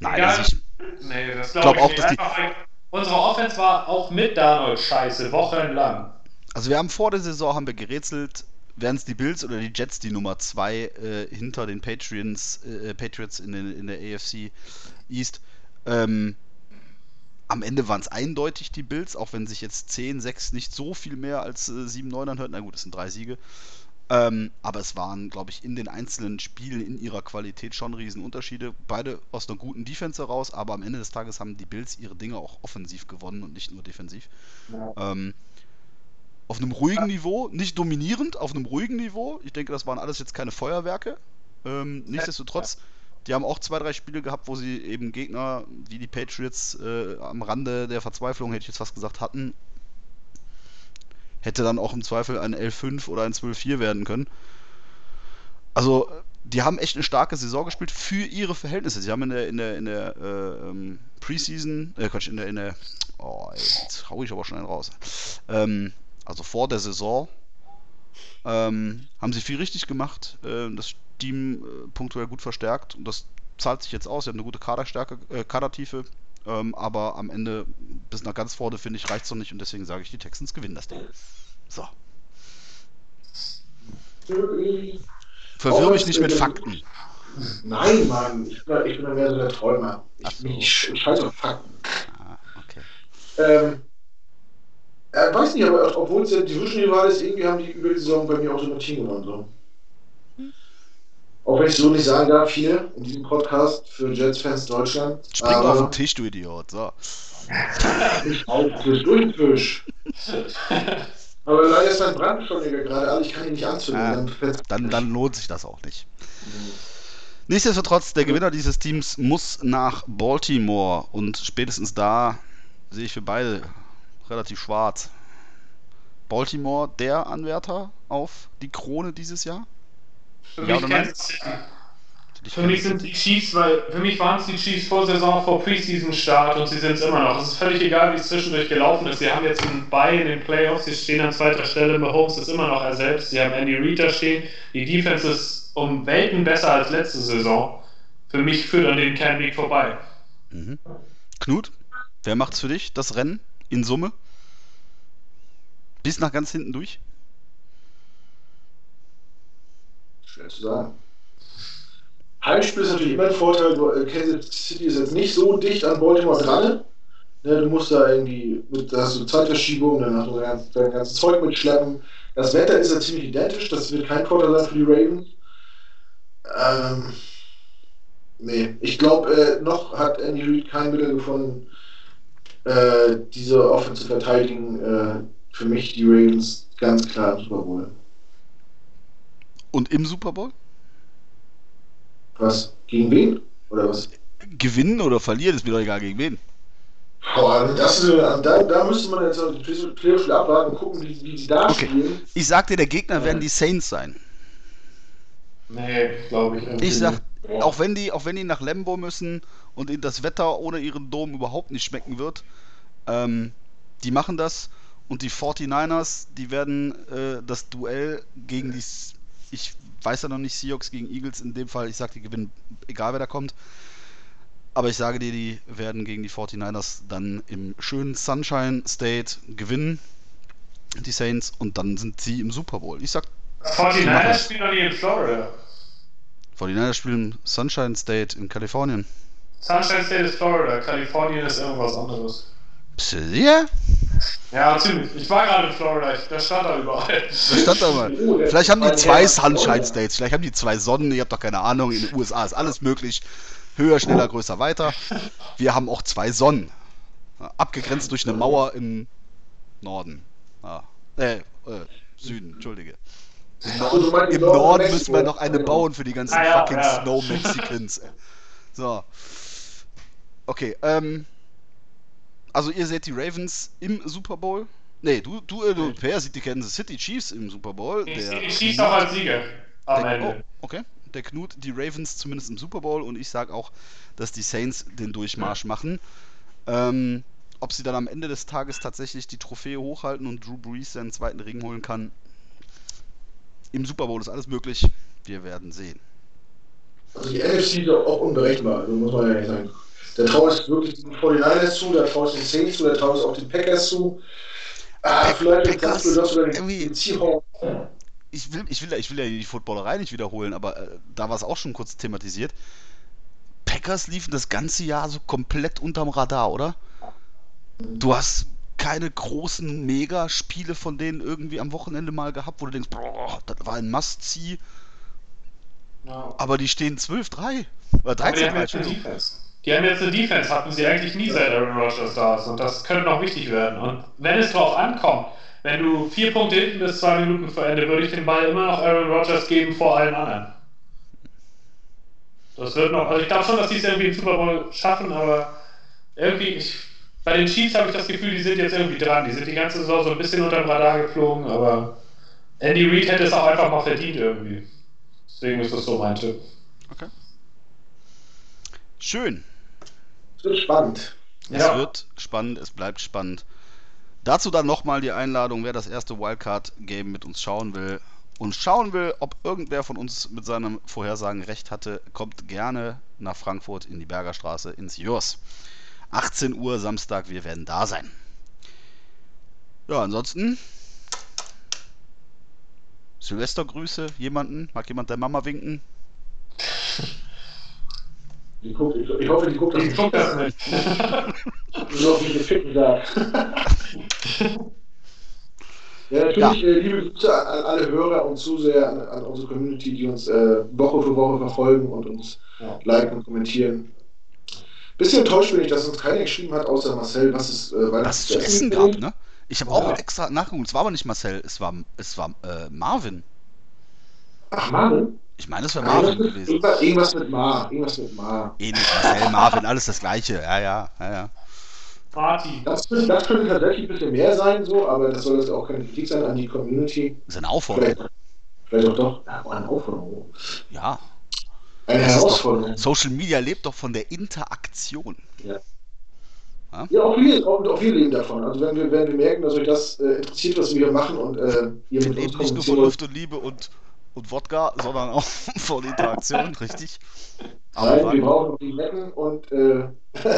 Nein, Egal. also ich, Nee, das glaub glaube ich auch, nicht. dass die- Einfach, unsere Offense war auch mit Darnold scheiße, wochenlang. Also wir haben vor der Saison haben wir gerätselt, wären es die Bills oder die Jets die Nummer 2 äh, hinter den Patriots, äh, Patriots in, den, in der AFC East. Ähm, am Ende waren es eindeutig die Bills, auch wenn sich jetzt 10, 6 nicht so viel mehr als äh, 7, 9 anhört. Na gut, es sind drei Siege. Ähm, aber es waren, glaube ich, in den einzelnen Spielen in ihrer Qualität schon Riesenunterschiede. Beide aus einer guten Defense heraus, aber am Ende des Tages haben die Bills ihre Dinge auch offensiv gewonnen und nicht nur defensiv. Ähm, auf einem ruhigen Niveau, nicht dominierend, auf einem ruhigen Niveau. Ich denke, das waren alles jetzt keine Feuerwerke. Ähm, nichtsdestotrotz, die haben auch zwei, drei Spiele gehabt, wo sie eben Gegner wie die Patriots äh, am Rande der Verzweiflung, hätte ich jetzt fast gesagt, hatten. Hätte dann auch im Zweifel ein L5 oder ein 12-4 werden können. Also, die haben echt eine starke Saison gespielt für ihre Verhältnisse. Sie haben in der, in der, in der äh, ähm, Preseason, äh, Quatsch, in der, in der, oh, jetzt hau ich aber schnell raus. Ähm, also vor der Saison ähm, haben sie viel richtig gemacht, äh, das Team äh, punktuell gut verstärkt und das zahlt sich jetzt aus. Sie haben eine gute Kaderstärke, äh, Kadertiefe, ähm, aber am Ende bis nach ganz vorne, finde ich, reicht es noch nicht und deswegen sage ich, die Texans gewinnen das Ding. So. Verwirr mich nicht mit Fakten. Nein, Mann, ich bin, ich bin da mehr so der Träumer. Ich, so. ich, ich scheiße auf Fakten. Ah, okay. Ähm, äh, weiß nicht, aber obwohl es ja Division-Rival ist, irgendwie haben die über die Saison bei mir auch so ein Team gewonnen. So. Auch wenn ich so nicht sagen darf, hier in diesem Podcast für Jets-Fans Deutschland. Spring auf aber den Tisch, du Idiot. So. nicht auf, Tisch, durch den Tisch. Aber leider ist mein Brandbeschleuniger gerade alle, ich kann ihn nicht anzünden. Ah. Dann Dann, dann lohnt sich das auch nicht. Nichtsdestotrotz, der Gewinner dieses Teams muss nach Baltimore und spätestens da sehe ich für beide relativ schwarz. Baltimore der Anwärter auf die Krone dieses Jahr? Für Ja mich City. Für mich sind die Chiefs, weil für mich waren es die Chiefs vor Saison, vor Preseason-Start und sie sind es immer noch. Es ist völlig egal, wie es zwischendurch gelaufen ist. Sie haben jetzt einen Bye in den Playoffs, sie stehen an zweiter Stelle. Mahomes ist immer noch er selbst. Sie haben Andy Reid da stehen. Die Defense ist um Welten besser als letzte Saison. Für mich führt an den kein Weg vorbei. Mhm. Knut, wer macht's für dich, das Rennen in Summe? Bis nach ganz hinten durch? Zu sagen. Heimspiel ist natürlich immer ein Vorteil. Du, äh, Kansas City ist jetzt nicht so dicht an Baltimore dran. Ne, du musst da irgendwie, mit, da hast du Zeitverschiebung, dann hast du dein, dein ganzes Zeug mitschleppen. Das Wetter ist ja ziemlich identisch, das wird kein Vorteil sein für die Ravens. Ähm, nee, ich glaube, äh, noch hat Andy Reid kein Mittel gefunden, äh, diese Offense zu verteidigen. Äh, für mich die Ravens ganz klar im Super Bowl. Und im Super Bowl? Was? Gegen wen? Oder was? Gewinnen oder verlieren, ist mir doch egal, gegen wen. Boah, das, da, da müsste man jetzt die Playoffs abwarten und gucken, wie, wie die da Okay. spielen. Ich sag dir, der Gegner werden die Saints sein. Nee, glaube ich. irgendwie Ich sag, nicht. auch wenn die, auch wenn die nach Lambo müssen und ihnen das Wetter ohne ihren Dom überhaupt nicht schmecken wird, ähm, die machen das und die 49ers, die werden äh, das Duell gegen die, ich weiß ja noch nicht, Seahawks gegen Eagles in dem Fall, ich sag, die gewinnen, egal wer da kommt. Aber ich sage dir, die werden gegen die 49ers dann im schönen Sunshine State gewinnen, die Saints, und dann sind sie im Super Bowl. Ich sag, 49ers spielen doch nie in Florida. 49ers spielen im Sunshine State in Kalifornien. Sunshine State ist Florida, Kalifornien ist irgendwas anderes. Bist du sicher? Ja, ziemlich. Ich war gerade in Florida, da stand da überall. Da stand da mal. Oh, Vielleicht haben die zwei Sunshine States, vielleicht haben die zwei Sonnen, ihr habt doch keine Ahnung, in den USA ist alles möglich. Höher, schneller, größer, weiter. Wir haben auch zwei Sonnen. Abgegrenzt durch eine Mauer im Norden. Ah. Äh, äh, Süden, Entschuldige. Im meinst Im Norden Norden müssen wir noch eine bauen für die ganzen Ah, ja, fucking ja. Snow Mexicans. So. Okay, ähm. Also ihr seht die Ravens im Super Bowl. Nee, du, du, äh, du Per sieht die Kansas City Chiefs im Super Bowl. Ich Der- die Chiefs auch als Sieger am der, Ende. oh, okay. Der Knut, die Ravens zumindest im Super Bowl und ich sage auch, dass die Saints den Durchmarsch machen. Ähm, ob sie dann am Ende des Tages tatsächlich die Trophäe hochhalten und Drew Brees seinen zweiten Ring holen kann, im Super Bowl ist alles möglich. Wir werden sehen. Also die NFC ist auch unberechenbar, also muss man ja nicht sagen. Der traue ich wirklich den 49ers zu, der traue ich den Saints zu, der traue ich auch den Packers zu. Ah, vielleicht Packers, kannst du das irgendwie- den Seahawks. Ich will, ich will, ich will ja die Footballerei nicht wiederholen, aber äh, da war es auch schon kurz thematisiert. Packers liefen das ganze Jahr so komplett unterm Radar, oder? Du hast keine großen Mega-Spiele von denen irgendwie am Wochenende mal gehabt, wo du denkst, boah, das war ein Must-See, Ja. aber die stehen 12-3. Oder Aber die 13-3, Die haben jetzt eine Defense, hatten sie eigentlich nie seit Aaron Rodgers da ist. Und das könnte noch wichtig werden. Und wenn es drauf ankommt, wenn du vier Punkte hinten bist, zwei Minuten vor Ende, würde ich den Ball immer noch Aaron Rodgers geben vor allen anderen. Das wird noch, also ich glaube schon, dass die es irgendwie im Super Bowl schaffen, aber irgendwie, ich, bei den Chiefs habe ich das Gefühl, die sind jetzt irgendwie dran. Die sind die ganze Saison so ein bisschen unter dem Radar geflogen, aber Andy Reid hätte es auch einfach mal verdient irgendwie. Deswegen ist das so mein Tipp. Okay. Schön. Es wird spannend. Es Ja. wird spannend, es bleibt spannend. Dazu dann nochmal die Einladung, wer das erste Wildcard-Game mit uns schauen will und schauen will, ob irgendwer von uns mit seinem Vorhersagen recht hatte, kommt gerne nach Frankfurt in die Bergerstraße ins Jurs. 18 Uhr Samstag, wir werden da sein. Ja, ansonsten. Silvestergrüße, jemanden? Mag jemand der Mama winken? Die guckt, ich, ich hoffe, die guckt das Ich guck das nicht. Nur wie geficken da. Ja, natürlich Äh, liebe Grüße an, alle Hörer und Zuseher, an, an unsere Community, die uns äh, Woche für Woche verfolgen und uns Ja. liken und kommentieren. Bisschen enttäuscht bin ich, dass uns keiner geschrieben hat, außer Marcel, was es äh, Was es zu essen gab, ne? Ich habe auch extra nachgeguckt. Es war aber nicht Marcel, es war, es war äh, Marvin. Ach, Marvin? Ich meine, es wäre Marvin gewesen. irgendwas, irgendwas mit Mar. Irgendwas mit Mar. Ähnlich, Marcel, Marvin, alles das gleiche. Ja, ja, ja, ja. Party. Das, könnte- das könnte tatsächlich ein bisschen mehr sein, so, aber das soll jetzt auch keine Kritik sein an die Community. Das ist eine Aufforderung. Vielleicht, vielleicht auch doch. Ja, eine Aufforderung. Ja. Eine Das doch- Herausforderung. Social Media lebt doch von der Interaktion. Ja, auch wir, auch, auch wir leben davon. Also wenn wir, wenn wir merken, dass euch das äh, interessiert, was wir machen und äh, ihr Wir mit uns leben nicht nur von Luft und Liebe und, und Wodka, sondern auch von Interaktion, richtig? Nein, Aber wir brauchen noch die Netten und äh,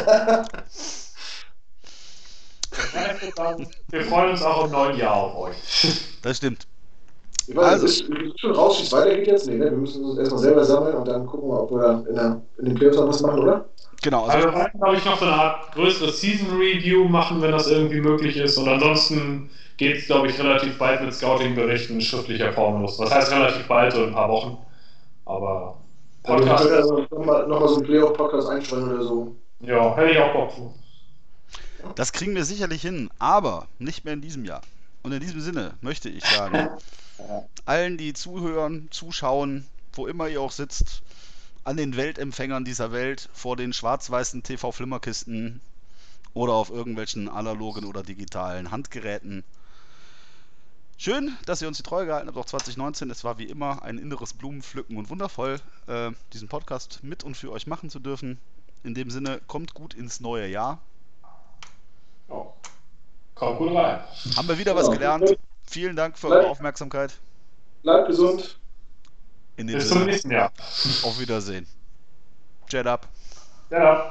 Wir freuen uns auch im neuen Jahr auf euch. das stimmt. ich weiß, Also- ist, ist schon raus, wie es weitergeht jetzt? Nee, ne? wir müssen uns erstmal selber sammeln und dann gucken wir, ob wir in, der, in den Playoffs noch was machen, oder? Genau, Also also wir wollten, glaube ich, noch so eine Art größeres Season Review machen, wenn das irgendwie möglich ist. Und ansonsten geht es, glaube ich, relativ bald mit Scouting-Berichten in schriftlicher Form los. Was heißt relativ bald, so in ein paar Wochen. Aber Also wir Podcast, können also nochmal noch mal so einen Playoff-Podcast einstellen oder so. ja, hätte ich auch Bock zu. das kriegen wir sicherlich hin, aber nicht mehr in diesem Jahr. Und in diesem Sinne möchte ich sagen, allen, die zuhören, zuschauen, wo immer ihr auch sitzt, an den Weltempfängern dieser Welt, vor den schwarz-weißen TV-Flimmerkisten oder auf irgendwelchen analogen oder digitalen Handgeräten. Schön, dass ihr uns die Treue gehalten habt, auch 2019. Es war wie immer ein inneres Blumenpflücken und wundervoll, äh, diesen Podcast mit und für euch machen zu dürfen. In dem Sinne, kommt gut ins neue Jahr. Ja. Kommt gut rein. Haben wir wieder was gelernt. Vielen Dank für eure Aufmerksamkeit. Bleibt gesund. In Bis zum nächsten Jahr. auf Wiedersehen. Jet up. Ja.